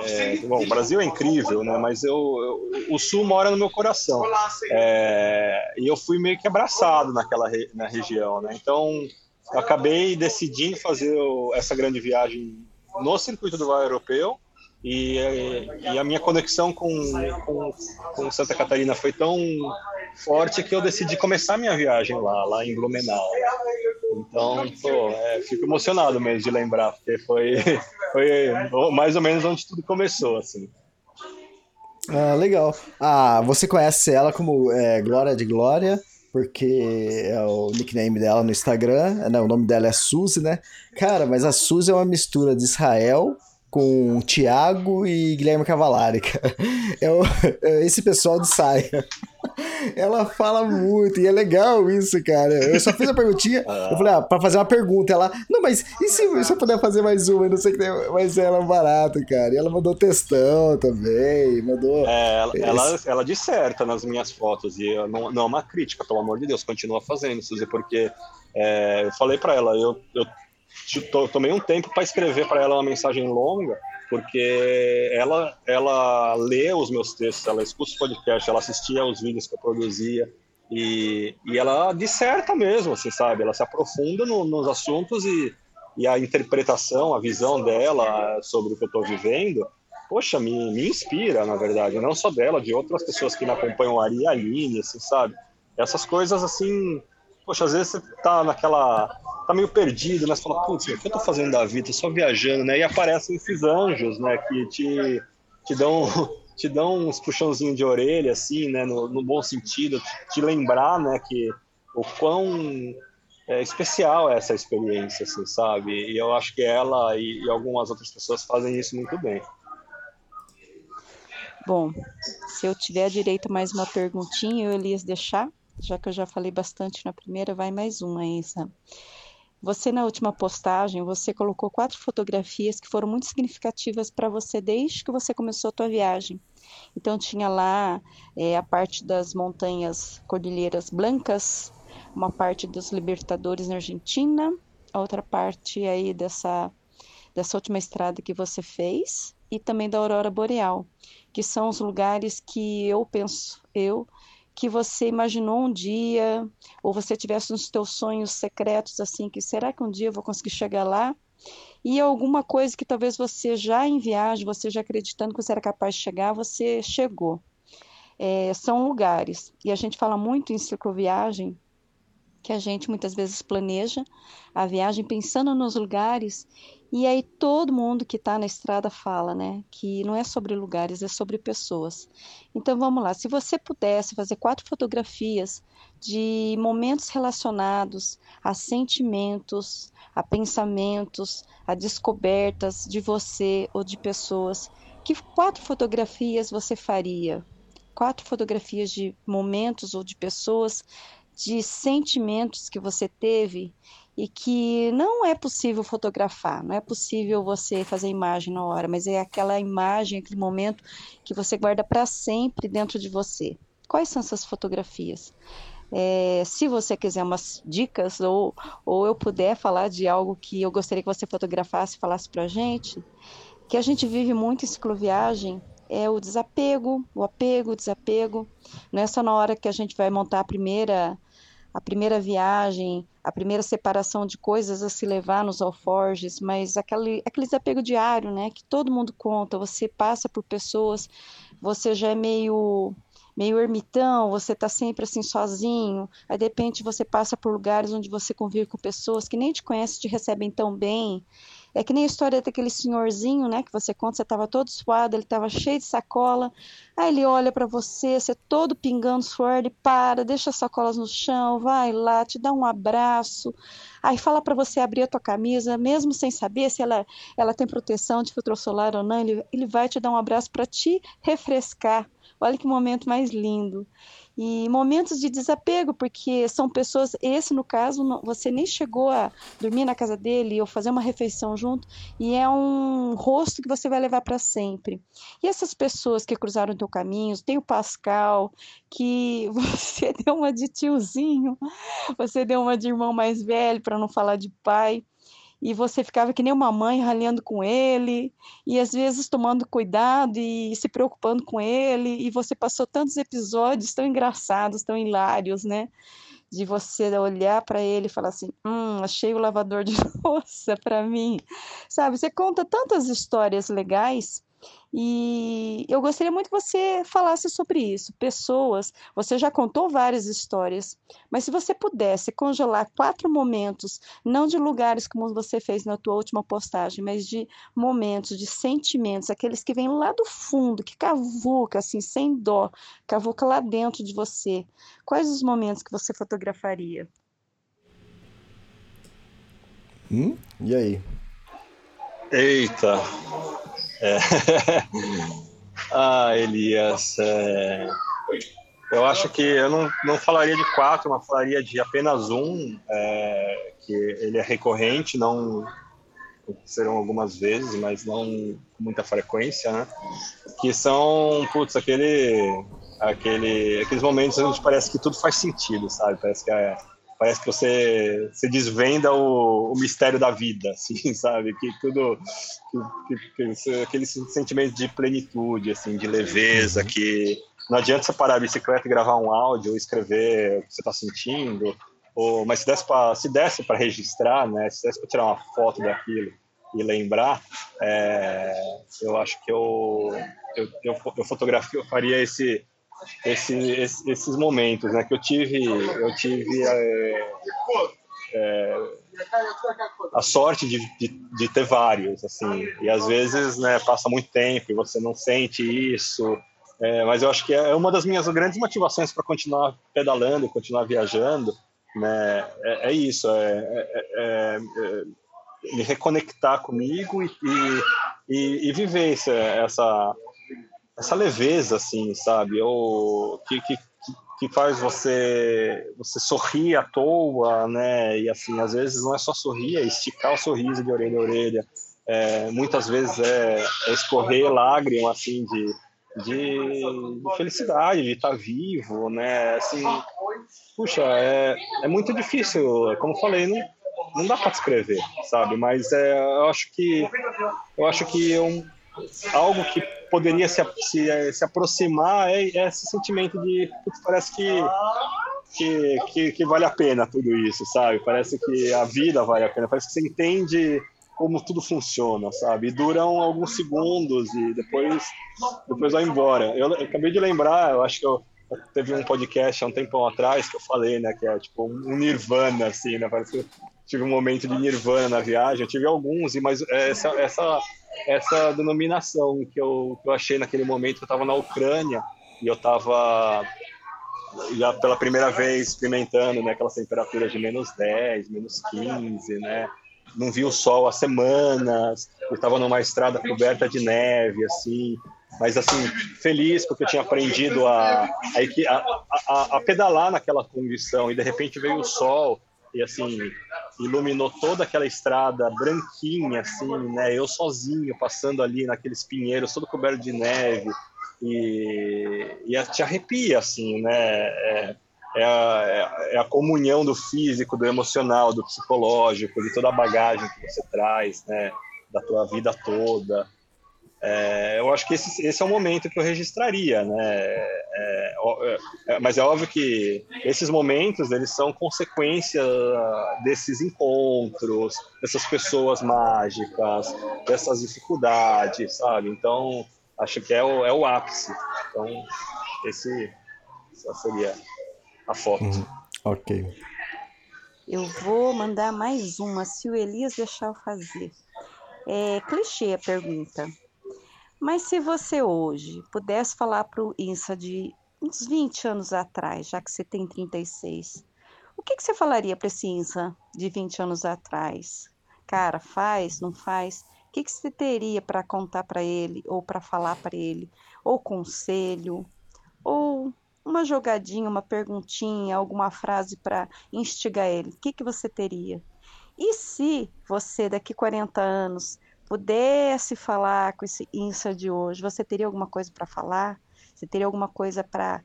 é, bom, o Brasil é incrível, né? Mas eu, eu, o sul mora no meu coração. É, e eu fui meio que abraçado naquela na região, né? Então, eu acabei decidindo fazer essa grande viagem no circuito do Vale Europeu. E, e, a minha conexão com, com, com Santa Catarina foi tão forte que eu decidi começar minha viagem lá, lá em Blumenau. Então, pô, é, fico emocionado mesmo de lembrar, porque foi, foi mais ou menos onde tudo começou, assim. Ah, legal. Ah, você conhece ela como é, Glória de Glória, porque é o nickname dela no Instagram, né? O nome dela é Suzy, né? Cara, mas a Suzy é uma mistura de Israel com Thiago e Guilherme Cavalari, cara. É, o, é esse pessoal de saia. Ela fala muito, e é legal isso, cara. Eu só fiz a perguntinha, eu falei, ah, pra fazer uma pergunta. Ela, não, mas e se, eu puder fazer mais uma? Eu não sei que tem, mas ela é barato, cara. E ela mandou textão também, mandou. É, ela, ela, ela disserta nas minhas fotos, e não, não é uma crítica, pelo amor de Deus, continua fazendo, Suzy, porque é, eu falei pra ela, eu, eu tomei um tempo para escrever para ela uma mensagem longa, porque ela ela lê os meus textos, ela escuta os podcasts, ela assistia os vídeos que eu produzia e, e ela disserta mesmo, assim, sabe? Ela se aprofunda no, nos assuntos e, e a interpretação, a visão dela sobre o que eu estou vivendo, poxa, me, me inspira, na verdade, não só dela, de outras pessoas que me acompanham, a Ari Aline, assim, sabe? Essas coisas, assim, poxa, às vezes você tá naquela, tá meio perdido, né? Você fala, putz, o que eu tô fazendo da vida? Só viajando, né? E aparecem esses anjos, né, que te, te dão (laughs) te dão uns puxãozinhos de orelha, assim, né, no, no bom sentido, te, lembrar, né, que o quão é, especial é essa experiência, assim, sabe? E eu acho que ela e, e algumas outras pessoas fazem isso muito bem. Bom, se eu tiver direito mais uma perguntinha, eu Elias deixar, já que eu já falei bastante na primeira, vai mais uma Sam. Você na última postagem, você colocou quatro fotografias que foram muito significativas para você desde que você começou a tua viagem. Então tinha lá é, a parte das montanhas Cordilheiras Blancas, uma parte dos Libertadores na Argentina, a outra parte aí dessa dessa última estrada que você fez e também da aurora boreal, que são os lugares que eu penso, eu que você imaginou um dia, ou você tivesse nos teus sonhos secretos assim, que será que um dia eu vou conseguir chegar lá? E alguma coisa que talvez você já em viagem, você já acreditando que você era capaz de chegar, você chegou. É, são lugares. E a gente fala muito em cicloviagem, que a gente muitas vezes planeja a viagem pensando nos lugares e aí todo mundo que está na estrada fala, né, que não é sobre lugares, é sobre pessoas. Então vamos lá, se você pudesse fazer quatro fotografias de momentos relacionados a sentimentos, a pensamentos, a descobertas de você ou de pessoas, que quatro fotografias você faria? Quatro fotografias de momentos ou de pessoas, de sentimentos que você teve e que não é possível fotografar, não é possível você fazer imagem na hora, mas é aquela imagem, aquele momento que você guarda para sempre dentro de você. Quais são essas fotografias? É, se você quiser umas dicas ou, ou eu puder falar de algo que eu gostaria que você fotografasse e falasse para a gente, que a gente vive muito em cicloviagem, é o desapego, o apego, o desapego. Não é só na hora que a gente vai montar a primeira a primeira viagem, a primeira separação de coisas a se levar nos alforjes, mas aquele, aquele desapego diário, né, que todo mundo conta, você passa por pessoas, você já é meio meio ermitão, você está sempre assim sozinho, aí de repente você passa por lugares onde você convive com pessoas que nem te conhecem, te recebem tão bem, é que nem a história daquele senhorzinho, né, que você conta, você estava todo suado, ele estava cheio de sacola, aí ele olha para você, você todo pingando suor, ele para, deixa as sacolas no chão, vai lá, te dá um abraço, aí fala para você abrir a tua camisa, mesmo sem saber se ela, ela tem proteção de filtro solar ou não, ele, ele vai te dar um abraço para te refrescar. Olha que momento mais lindo e momentos de desapego, porque são pessoas, esse no caso, você nem chegou a dormir na casa dele ou fazer uma refeição junto, e é um rosto que você vai levar para sempre. E essas pessoas que cruzaram o teu caminho, tem o Pascal, que (laughs) você deu uma de tiozinho, você deu uma de irmão mais velho, para não falar de pai e você ficava que nem uma mãe ralhando com ele, e às vezes tomando cuidado e se preocupando com ele, e você passou tantos episódios tão engraçados, tão hilários, né? De você olhar para ele e falar assim: hum, achei o lavador de (laughs) louça para mim. Sabe, você conta tantas histórias legais e eu gostaria muito que você falasse sobre isso. Pessoas, você já contou várias histórias, mas se você pudesse congelar quatro momentos, não de lugares como você fez na tua última postagem, mas de momentos, de sentimentos, aqueles que vêm lá do fundo, que cavuca assim, sem dó, cavuca lá dentro de você. Quais os momentos que você fotografaria? Hum? E aí? Eita, é... (laughs) ah, Elias, é... eu acho que eu não, não falaria de quatro, mas falaria de apenas um, é... que ele é recorrente, não serão algumas vezes, mas não com muita frequência, né? Que são, putz, aquele, aquele, aqueles momentos onde parece que tudo faz sentido, sabe? Parece que é parece que você se desvenda o, o, mistério da vida, (laughs) assim, sabe? Que tudo, que, que, que, aquele sentimento de plenitude, assim, de leveza, que não adianta você parar a bicicleta e gravar um áudio ou escrever o que você está sentindo, ou, mas se desse para se desse para registrar, né? Se desse para tirar uma foto daquilo e lembrar, é, eu acho que eu eu, eu, eu fotografia, eu faria esse, esse, esse, esses momentos, né? Que eu tive, eu tive é, é, a sorte de, de, de, ter vários, assim. E às vezes, né? Passa muito tempo e você não sente isso. É, mas eu acho que é uma das minhas grandes motivações para continuar pedalando, continuar viajando, né? É, é isso, é, é, é, é me reconectar comigo e, e, e viver essa, essa essa leveza, assim, sabe? Ou que, que, que faz você você sorrir à toa, né? E assim, às vezes não é só sorrir, é esticar o sorriso de orelha a orelha. É, muitas vezes é, é escorrer lágrima, assim, de, de, de, felicidade, de estar vivo, né? Assim, puxa, é, é muito difícil, como falei, não, não dá para descrever, sabe? Mas é, eu acho que eu acho que é um, algo que poderia se, se, se aproximar é, é, esse sentimento de parece que, que, que, que, vale a pena tudo isso, sabe? Parece que a vida vale a pena, parece que você entende como tudo funciona, sabe? E duram alguns segundos e depois, depois vai embora. Eu, eu acabei de lembrar, eu acho que eu, teve um podcast há um tempão atrás que eu falei, né, que é tipo um nirvana, assim, né? Parece que tive um momento de nirvana na viagem, eu tive alguns, mas essa, essa essa denominação que eu, que eu achei naquele momento. Eu estava na Ucrânia e eu estava já pela primeira vez experimentando né, aquelas temperaturas de menos 10, menos 15, né? Não vi o sol há semanas, eu estava numa estrada coberta de neve, assim, mas assim, feliz porque eu tinha aprendido a, a, a, a pedalar naquela condição e de repente veio o sol e assim iluminou toda aquela estrada branquinha assim né? Eu sozinho passando ali naqueles pinheiros todo coberto de neve. E, e te arrepia assim né? É, é, a, é, a, comunhão do físico do emocional do psicológico de toda a bagagem que você traz né? Da tua vida toda é, eu acho que esse, esse, é o momento que eu registraria, né? É, é, é, mas é óbvio que esses momentos eles são consequência desses encontros, dessas pessoas mágicas, dessas dificuldades, sabe? Então acho que é o, é o ápice. Então esse essa seria a foto. Uhum. Ok. Eu vou mandar mais uma, se o Elias deixar eu fazer. É clichê a pergunta. Mas se você hoje pudesse falar para o INSA de uns 20 anos atrás, já que você tem 36, o que, que você falaria para esse INSA de 20 anos atrás? Cara, faz, não faz? O que, que você teria para contar para ele ou para falar para ele? Ou conselho? Ou uma jogadinha, uma perguntinha, alguma frase para instigar ele? O que, que você teria? E se você, daqui 40 anos, pudesse falar com esse INSA de hoje, você teria alguma coisa para falar? Você teria alguma coisa para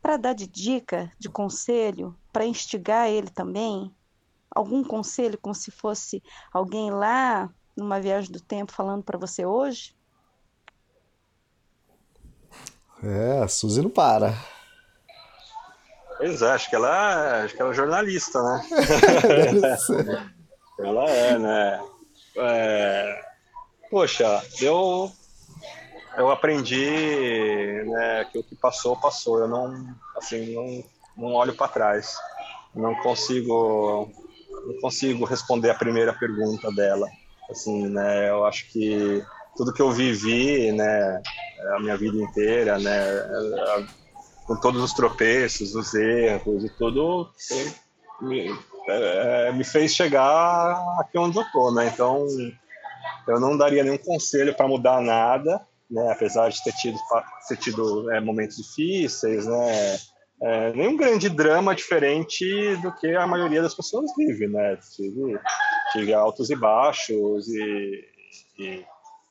para dar de dica, de conselho, para instigar ele também? Algum conselho como se fosse alguém lá numa viagem do tempo falando para você hoje? É, a Suzy não para. Pois é, acho que ela, acho que ela é jornalista, né? (laughs) ela é, né? É, poxa, eu eu aprendi né, que o que passou passou. Eu não assim não, não olho para trás. Não consigo não consigo responder a primeira pergunta dela. Assim, né? Eu acho que tudo que eu vivi, né, a minha vida inteira, né, com todos os tropeços, os erros e tudo, me, é, me fez chegar aqui onde eu tô, né? Então, eu não daria nenhum conselho para mudar nada, né? Apesar de ter tido, ter tido é, momentos difíceis, né? É, nenhum grande drama diferente do que a maioria das pessoas vive, né? Tive, tive altos e baixos e, e,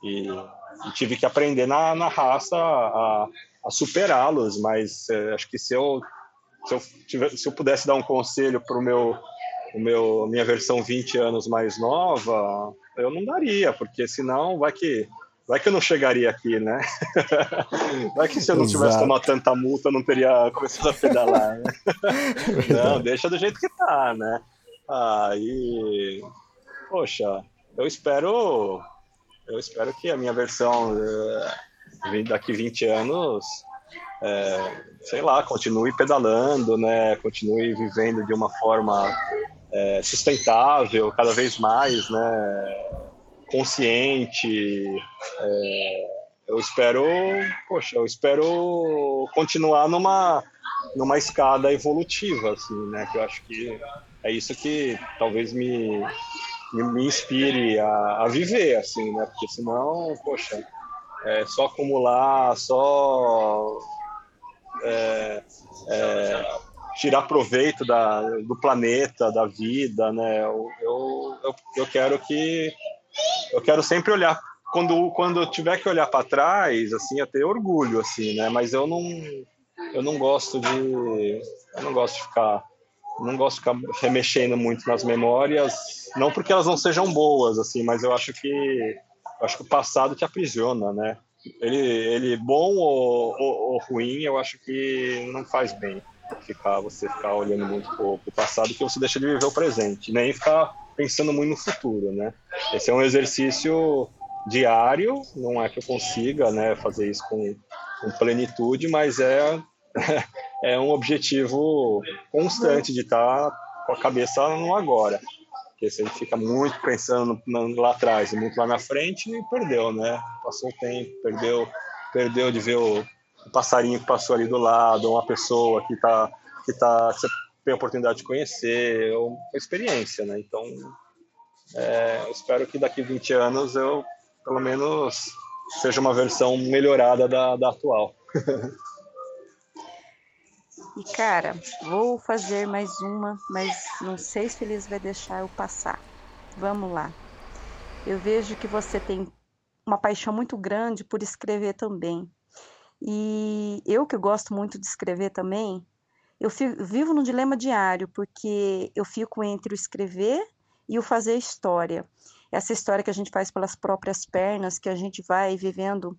e, e tive que aprender na, na raça a, a superá-los, mas é, acho que se eu se eu, tivesse, se eu pudesse dar um conselho para o meu o meu minha versão 20 anos mais nova, eu não daria, porque senão vai que vai que eu não chegaria aqui, né? (laughs) Vai que se eu não Exato. tivesse tomado tanta multa, eu não teria começado a pedalar, né? (laughs) Não, deixa do jeito que tá, né? Aí, poxa, eu espero, eu espero que a minha versão eh, daqui 20 anos, eh, sei lá, continue pedalando, né? Continue vivendo de uma forma eh, sustentável, cada vez mais, né? Consciente. eh, eu espero, poxa, eu espero continuar numa numa escada evolutiva, assim, né? Que eu acho que é isso que talvez me, me, me inspire a, a viver, assim, né? Porque senão, poxa, é só acumular, só é, é, tirar proveito da, do planeta, da vida, né? Eu, eu, eu, quero que eu quero sempre olhar quando quando eu tiver que olhar para trás, assim, ter orgulho, assim, né? Mas eu não eu não gosto de eu não gosto de ficar não gosto de ficar remexendo muito nas memórias, não porque elas não sejam boas, assim, mas eu acho que eu acho que o passado te aprisiona, né? Ele, ele bom ou, ou, ou ruim, eu acho que não faz bem ficar você ficar olhando muito pro, pro passado, que você deixa de viver o presente, nem ficar pensando muito no futuro, né? Esse é um exercício diário, não é que eu consiga, né, fazer isso com, com plenitude, mas é (laughs) é um objetivo constante de estar com a cabeça no agora. Porque se ele fica muito pensando lá atrás e muito lá na frente, perdeu, né? Passou o tempo, perdeu, perdeu de ver o, o passarinho que passou ali do lado, uma pessoa que tá que tá que você tem a oportunidade de conhecer, é uma experiência, né? Então, é, eu espero que daqui 20 anos eu, pelo menos, seja uma versão melhorada da, da atual. E cara, vou fazer mais uma, mas não sei se eles vai deixar eu passar. Vamos lá. Eu vejo que você tem uma paixão muito grande por escrever também. E eu que gosto muito de escrever também, eu fi- vivo num dilema diário, porque eu fico entre o escrever e o fazer história. Essa história que a gente faz pelas próprias pernas, que a gente vai vivendo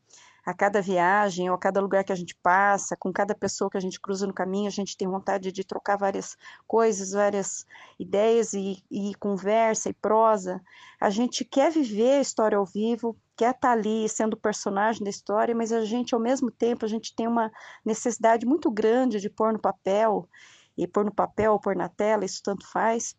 a cada viagem ou a cada lugar que a gente passa, com cada pessoa que a gente cruza no caminho, a gente tem vontade de trocar várias coisas, várias ideias e, e conversa e prosa. A gente quer viver a história ao vivo, quer estar ali sendo personagem da história, mas a gente, ao mesmo tempo, a gente tem uma necessidade muito grande de pôr no papel, e pôr no papel ou pôr na tela, isso tanto faz,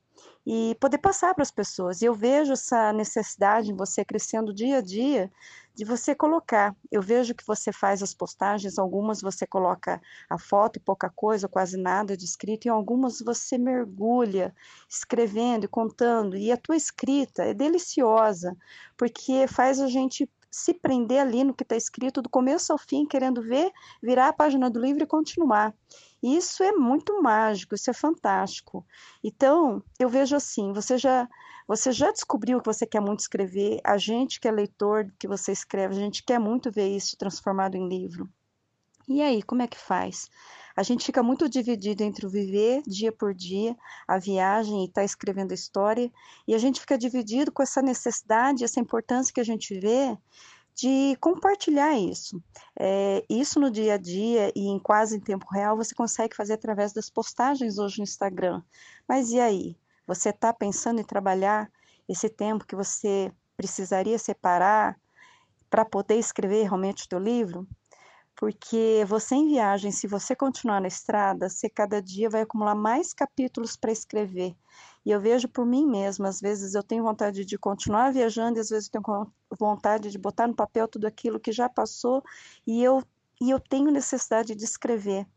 e poder passar para as pessoas. E eu vejo essa necessidade em você crescendo dia a dia de você colocar. Eu vejo que você faz as postagens, algumas você coloca a foto e pouca coisa, quase nada de escrito, e algumas você mergulha escrevendo e contando. E a tua escrita é deliciosa, porque faz a gente se prender ali no que está escrito do começo ao fim, querendo ver, virar a página do livro e continuar. Isso é muito mágico, isso é fantástico. Então, eu vejo assim, você já você já descobriu que você quer muito escrever, a gente que é leitor que você escreve, a gente quer muito ver isso transformado em livro. E aí, como é que faz? A gente fica muito dividido entre o viver dia por dia, a viagem e estar escrevendo a história, e a gente fica dividido com essa necessidade, essa importância que a gente vê de compartilhar isso. É, isso no dia a dia e em quase em tempo real você consegue fazer através das postagens hoje no Instagram. Mas e aí? Você está pensando em trabalhar esse tempo que você precisaria separar para poder escrever realmente o teu livro? Porque você em viagem, se você continuar na estrada, você cada dia vai acumular mais capítulos para escrever. E eu vejo por mim mesma, às vezes eu tenho vontade de continuar viajando, e às vezes eu tenho vontade de botar no papel tudo aquilo que já passou, e eu, e eu tenho necessidade de escrever.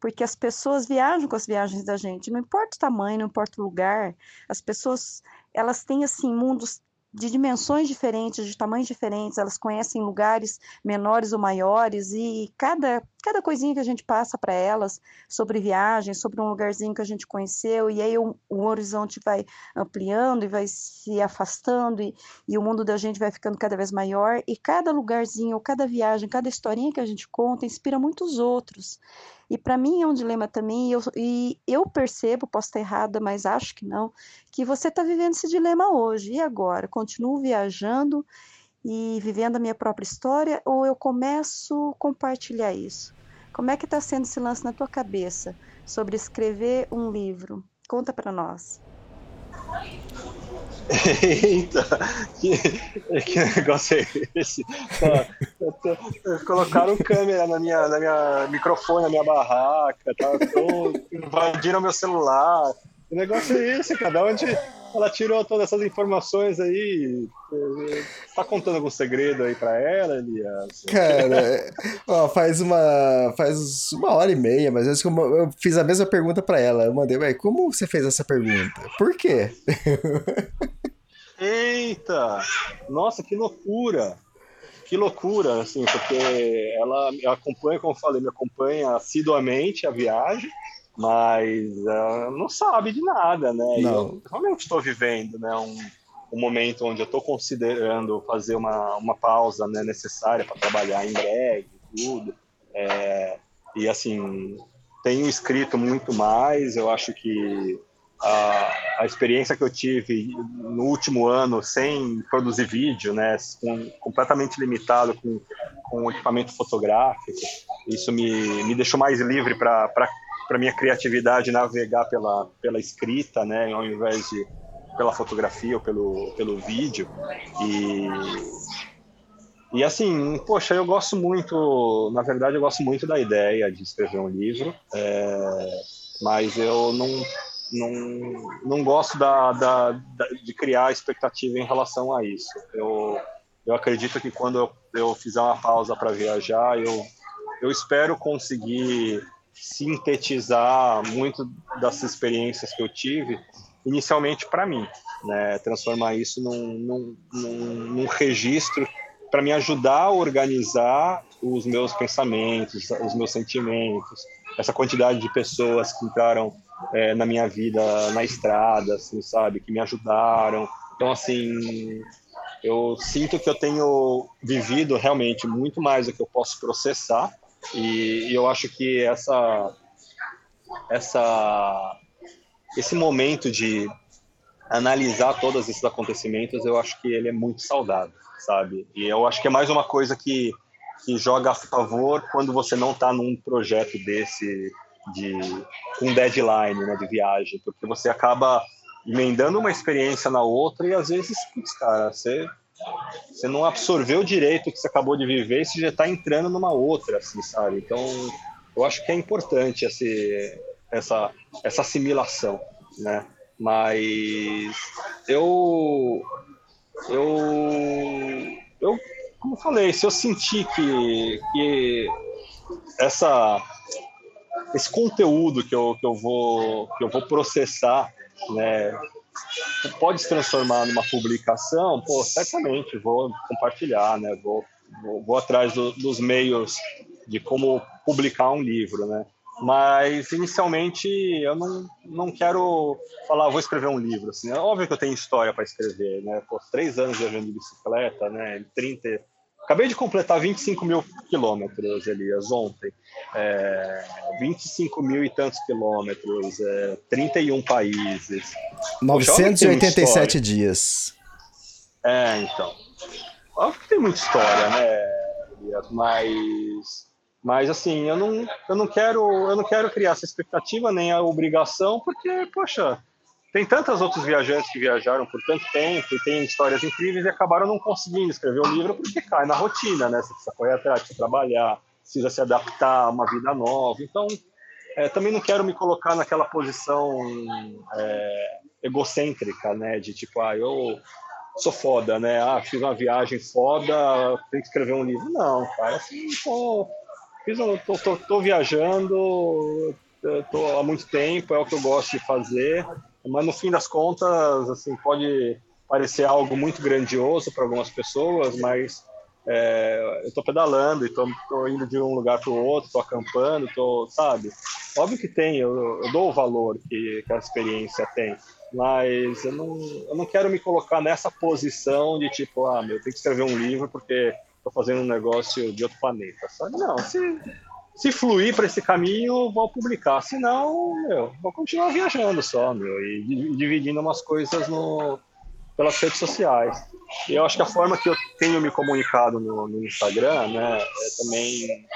Porque as pessoas viajam com as viagens da gente, não importa o tamanho, não importa o lugar, as pessoas, elas têm assim mundos de dimensões diferentes, de tamanhos diferentes, elas conhecem lugares menores ou maiores e cada, cada coisinha que a gente passa para elas sobre viagem, sobre um lugarzinho que a gente conheceu, e aí o, o horizonte vai ampliando e vai se afastando e, e o mundo da gente vai ficando cada vez maior e cada lugarzinho, cada viagem, cada historinha que a gente conta inspira muitos outros. E para mim é um dilema também, e eu, e eu percebo, posso estar errada, mas acho que não, que você está vivendo esse dilema hoje. E agora? Continuo viajando e vivendo a minha própria história ou eu começo a compartilhar isso? Como é que está sendo esse lance na tua cabeça sobre escrever um livro? Conta para nós. (laughs) Eita, que, que negócio é esse? Colocaram câmera na minha, na minha microfone, na minha barraca, tá, tô, invadiram meu celular. Que negócio é esse, cara? Onde ela tirou todas essas informações aí? Tá contando algum segredo aí pra ela, Elias? Cara, ó, faz uma faz uma hora e meia, mas eu, eu fiz a mesma pergunta pra ela. Eu mandei, ué, como você fez essa pergunta? Por quê? (laughs) Eita! Nossa, que loucura! Que loucura, assim, porque ela, ela acompanha, como eu falei, me acompanha assiduamente a viagem, mas uh, não sabe de nada, né? Eu realmente estou vivendo, né? Um, um momento onde eu estou considerando fazer uma, uma pausa né, necessária para trabalhar em breve, tudo. É, e assim, tenho escrito muito mais. Eu acho que a, a experiência que eu tive no último ano sem produzir vídeo, né, com, completamente limitado com, com equipamento fotográfico, isso me, me deixou mais livre para para minha criatividade navegar pela, pela escrita, né, ao invés de pela fotografia ou pelo, pelo vídeo. E, e assim, poxa, eu gosto muito, na verdade, eu gosto muito da ideia de escrever um livro, é, mas eu não, não, não gosto da, da, da, de criar expectativa em relação a isso. Eu, eu acredito que quando eu, eu fizer uma pausa para viajar, eu, eu espero conseguir sintetizar muito das experiências que eu tive inicialmente para mim, né? transformar isso num, num, num, num registro para me ajudar a organizar os meus pensamentos, os meus sentimentos, essa quantidade de pessoas que entraram é, na minha vida na estrada, assim, sabe, que me ajudaram. Então, assim, eu sinto que eu tenho vivido realmente muito mais do que eu posso processar e, e eu acho que essa essa esse momento de analisar todos esses acontecimentos, eu acho que ele é muito saudável, sabe? E eu acho que é mais uma coisa que, que joga a favor quando você não está num projeto desse de com deadline, né, de viagem, porque você acaba emendando uma experiência na outra e às vezes, putz, cara, você você não absorveu direito o que você acabou de viver e você já está entrando numa outra, assim, sabe? Então, eu acho que é importante esse, essa, essa assimilação, né? Mas eu, eu, eu, como falei, se eu sentir que, que essa, esse conteúdo que eu, que eu vou, que eu vou processar, né, pode se transformar numa publicação, pô, certamente vou compartilhar, né? Vou, vou, vou atrás do, dos meios de como publicar um livro, né? Mas inicialmente eu não, não quero falar, vou escrever um livro. Assim, é óbvio que eu tenho história para escrever, né? Pô, três anos viajando de bicicleta, né? 30, Acabei de completar 25 mil quilômetros, Elias, ontem. É, 25 mil e tantos quilômetros, é, 31 países. 987 dias. É, então. Óbvio que tem muita história, né, Elias? Mas, mas assim, eu não, eu não quero, eu não quero criar essa expectativa nem a obrigação, porque, poxa, tem tantos outros viajantes que viajaram por tanto tempo e têm histórias incríveis e acabaram não conseguindo escrever um livro porque cai na rotina, né? Você precisa correr atrás, precisa trabalhar, precisa se adaptar a uma vida nova. Então, é, também não quero me colocar naquela posição é, egocêntrica, né? De tipo, ah, eu sou foda, né? Ah, fiz uma viagem foda, tenho que escrever um livro. Não, cara, assim, tô, fiz um, tô, tô, tô viajando, tô há muito tempo, é o que eu gosto de fazer mas no fim das contas, assim, pode parecer algo muito grandioso para algumas pessoas, mas é, eu estou pedalando e estou indo de um lugar para o outro, estou acampando, tô, sabe? Óbvio que tem, eu, eu, dou o valor que, que a experiência tem, mas eu não, eu não quero me colocar nessa posição de tipo, ah, meu, eu tenho que escrever um livro porque estou fazendo um negócio de outro planeta, sabe? Não, se se fluir para esse caminho, vou publicar. Se não, meu, vou continuar viajando só, meu, e dividindo umas coisas no, pelas redes sociais. E eu acho que a forma que eu tenho me comunicado no, no Instagram, né, é também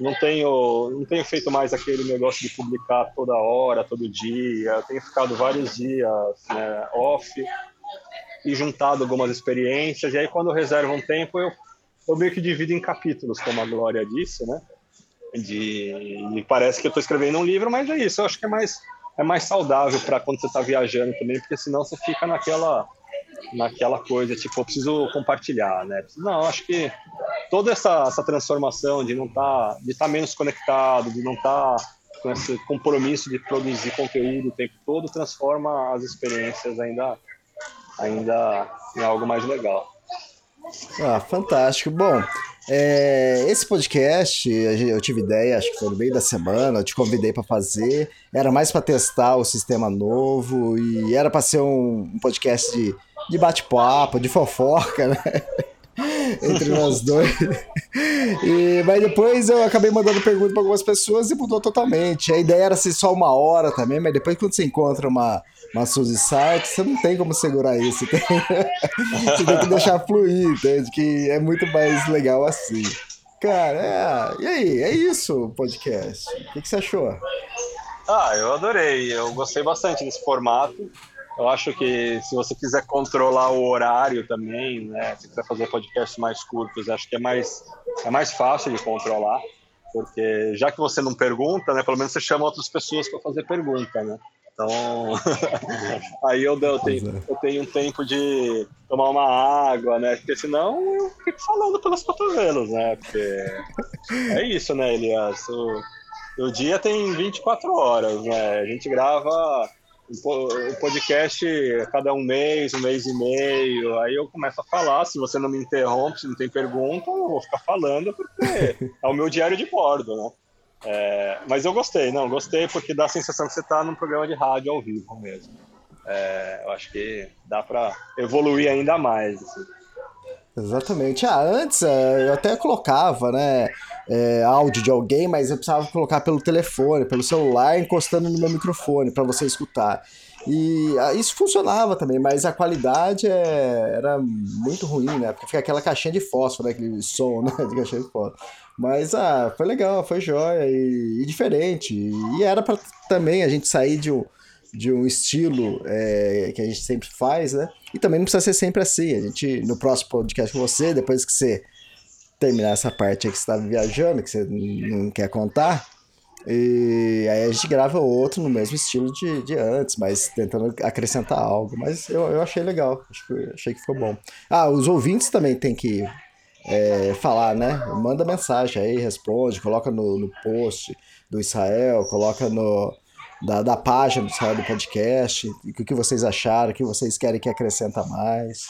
não tenho, não tenho feito mais aquele negócio de publicar toda hora, todo dia. Tenho ficado vários dias né, off e juntado algumas experiências. E aí, quando eu reservo um tempo, eu, eu meio que divido em capítulos, como a Glória disse, né? De, e parece que eu estou escrevendo um livro, mas é isso. Eu acho que é mais, é mais saudável para quando você está viajando também, porque senão você fica naquela naquela coisa, tipo, eu preciso compartilhar, né? Não, acho que toda essa, essa transformação de não estar, tá, de estar tá menos conectado, de não estar tá com esse compromisso de produzir conteúdo o tempo todo, transforma as experiências ainda, ainda em algo mais legal. Ah, fantástico. Bom, é, esse podcast eu tive ideia, acho que foi no meio da semana, eu te convidei para fazer. Era mais para testar o sistema novo e era para ser um, um podcast de de bate-papo, de fofoca, né? (laughs) Entre nós dois. E, mas depois eu acabei mandando pergunta para algumas pessoas e mudou totalmente. A ideia era ser só uma hora também, mas depois quando você encontra uma, uma Suzy Site, você não tem como segurar isso. Tem, (laughs) você tem que deixar fluir, entende? Que é muito mais legal assim. Cara, é... e aí? É isso o podcast. O que, que você achou? Ah, eu adorei. Eu gostei bastante desse formato. Eu acho que se você quiser controlar o horário também, né, se quiser fazer podcasts mais curtos, acho que é mais, é mais fácil de controlar, porque já que você não pergunta, né, pelo menos você chama outras pessoas para fazer pergunta, né? Então, (laughs) aí eu, eu, tenho, eu tenho um tempo de tomar uma água, né? Porque senão eu fico falando pelos cotovelos, né? Porque é isso, né, Elias? O, o dia tem 24 horas, né? A gente grava o podcast cada um mês, um mês e meio. Aí eu começo a falar. Se você não me interrompe, se não tem pergunta, eu vou ficar falando, porque é o meu diário de bordo, né? É, mas eu gostei, não, gostei porque dá a sensação que você está num programa de rádio ao vivo mesmo. É, eu acho que dá para evoluir ainda mais. Assim. Exatamente. Ah, antes é, eu até colocava, né, é, áudio de alguém, mas eu precisava colocar pelo telefone, pelo celular, encostando no meu microfone para você escutar. E ah, isso funcionava também, mas a qualidade é, era muito ruim, né? Porque fica aquela caixinha de fósforo, né? aquele som, né? (laughs) De caixinha de fósforo. Mas ah, foi legal, foi jóia e, e diferente. E era para também a gente sair de um de um estilo é, que a gente sempre faz, né? E também não precisa ser sempre assim. A gente, no próximo podcast com você, depois que você terminar essa parte que você está viajando, que você não quer contar, e aí a gente grava outro no mesmo estilo de, de antes, mas tentando acrescentar algo. Mas eu, eu achei legal, achei que ficou bom. Ah, os ouvintes também tem que é, falar, né? Manda mensagem aí, responde, coloca no, no post do Israel, coloca no, da, da página Israel do podcast, o que vocês acharam, o que vocês querem que acrescenta mais.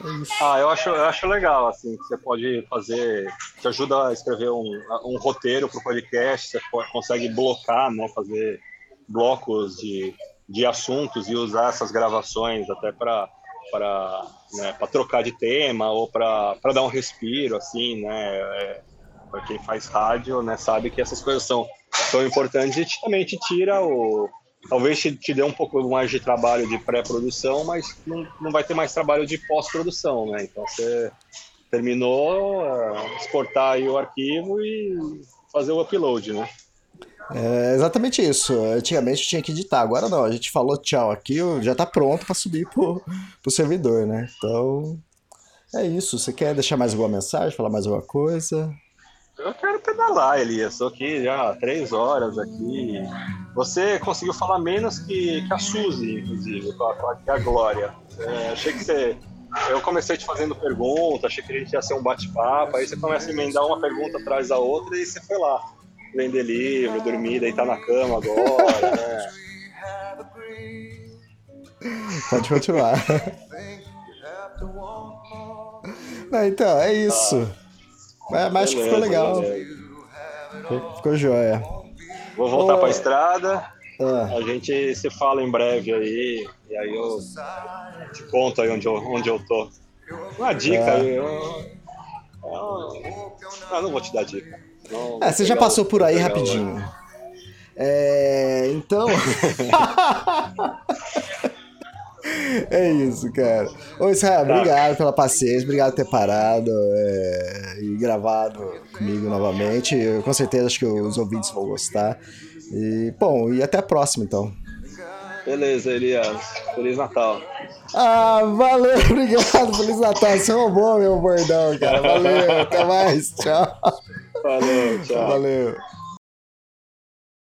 É ah, eu acho, eu acho legal, assim, que você pode fazer, te ajuda a escrever um, um roteiro para o podcast, você consegue blocar, né, fazer blocos de, de assuntos e usar essas gravações até para para né, trocar de tema ou para dar um respiro, assim, né, é, para quem faz rádio, né, sabe que essas coisas são são importantes e também te tira o. Talvez te, te dê um pouco mais de trabalho de pré-produção, mas não, não vai ter mais trabalho de pós-produção, né? Então você terminou, uh, exportar aí o arquivo e fazer o upload, né? É exatamente isso. Antigamente tinha que editar, agora não. A gente falou tchau aqui, já tá pronto para subir pro, pro servidor, né? Então é isso. Você quer deixar mais alguma mensagem, falar mais alguma coisa? Eu quero pedalar, Elias. Estou aqui já há três horas aqui. Você conseguiu falar menos que, que a Suzy, inclusive, com a, com a Glória. É, achei que você. Eu comecei te fazendo pergunta, achei que a gente ia ser um bate-papo, aí você começa a emendar uma pergunta atrás da outra e você foi lá. Vender livro, dormir, deitar na cama agora, né? Pode continuar. (laughs) Não, então, é isso. Ah. É, mas acho que ficou legal. Ficou joia. Vou voltar oh. pra estrada. Ah. A gente se fala em breve aí. E aí eu te conto aí onde eu, onde eu tô. Uma dica é. aí. Eu, eu, ah, não vou te dar dica. Não, é, você já passou por aí rapidinho. É, então. (laughs) É isso, cara. Ô, Israel, obrigado pela paciência, obrigado por ter parado é, e gravado comigo novamente. Eu, com certeza acho que os ouvintes vão gostar. E, bom, e até a próxima, então. Beleza, Elias. Feliz Natal. Ah, valeu, (laughs) obrigado. Feliz Natal. Você é um bom, meu bordão, cara. Valeu, até mais. Tchau. Falou, tchau. Valeu.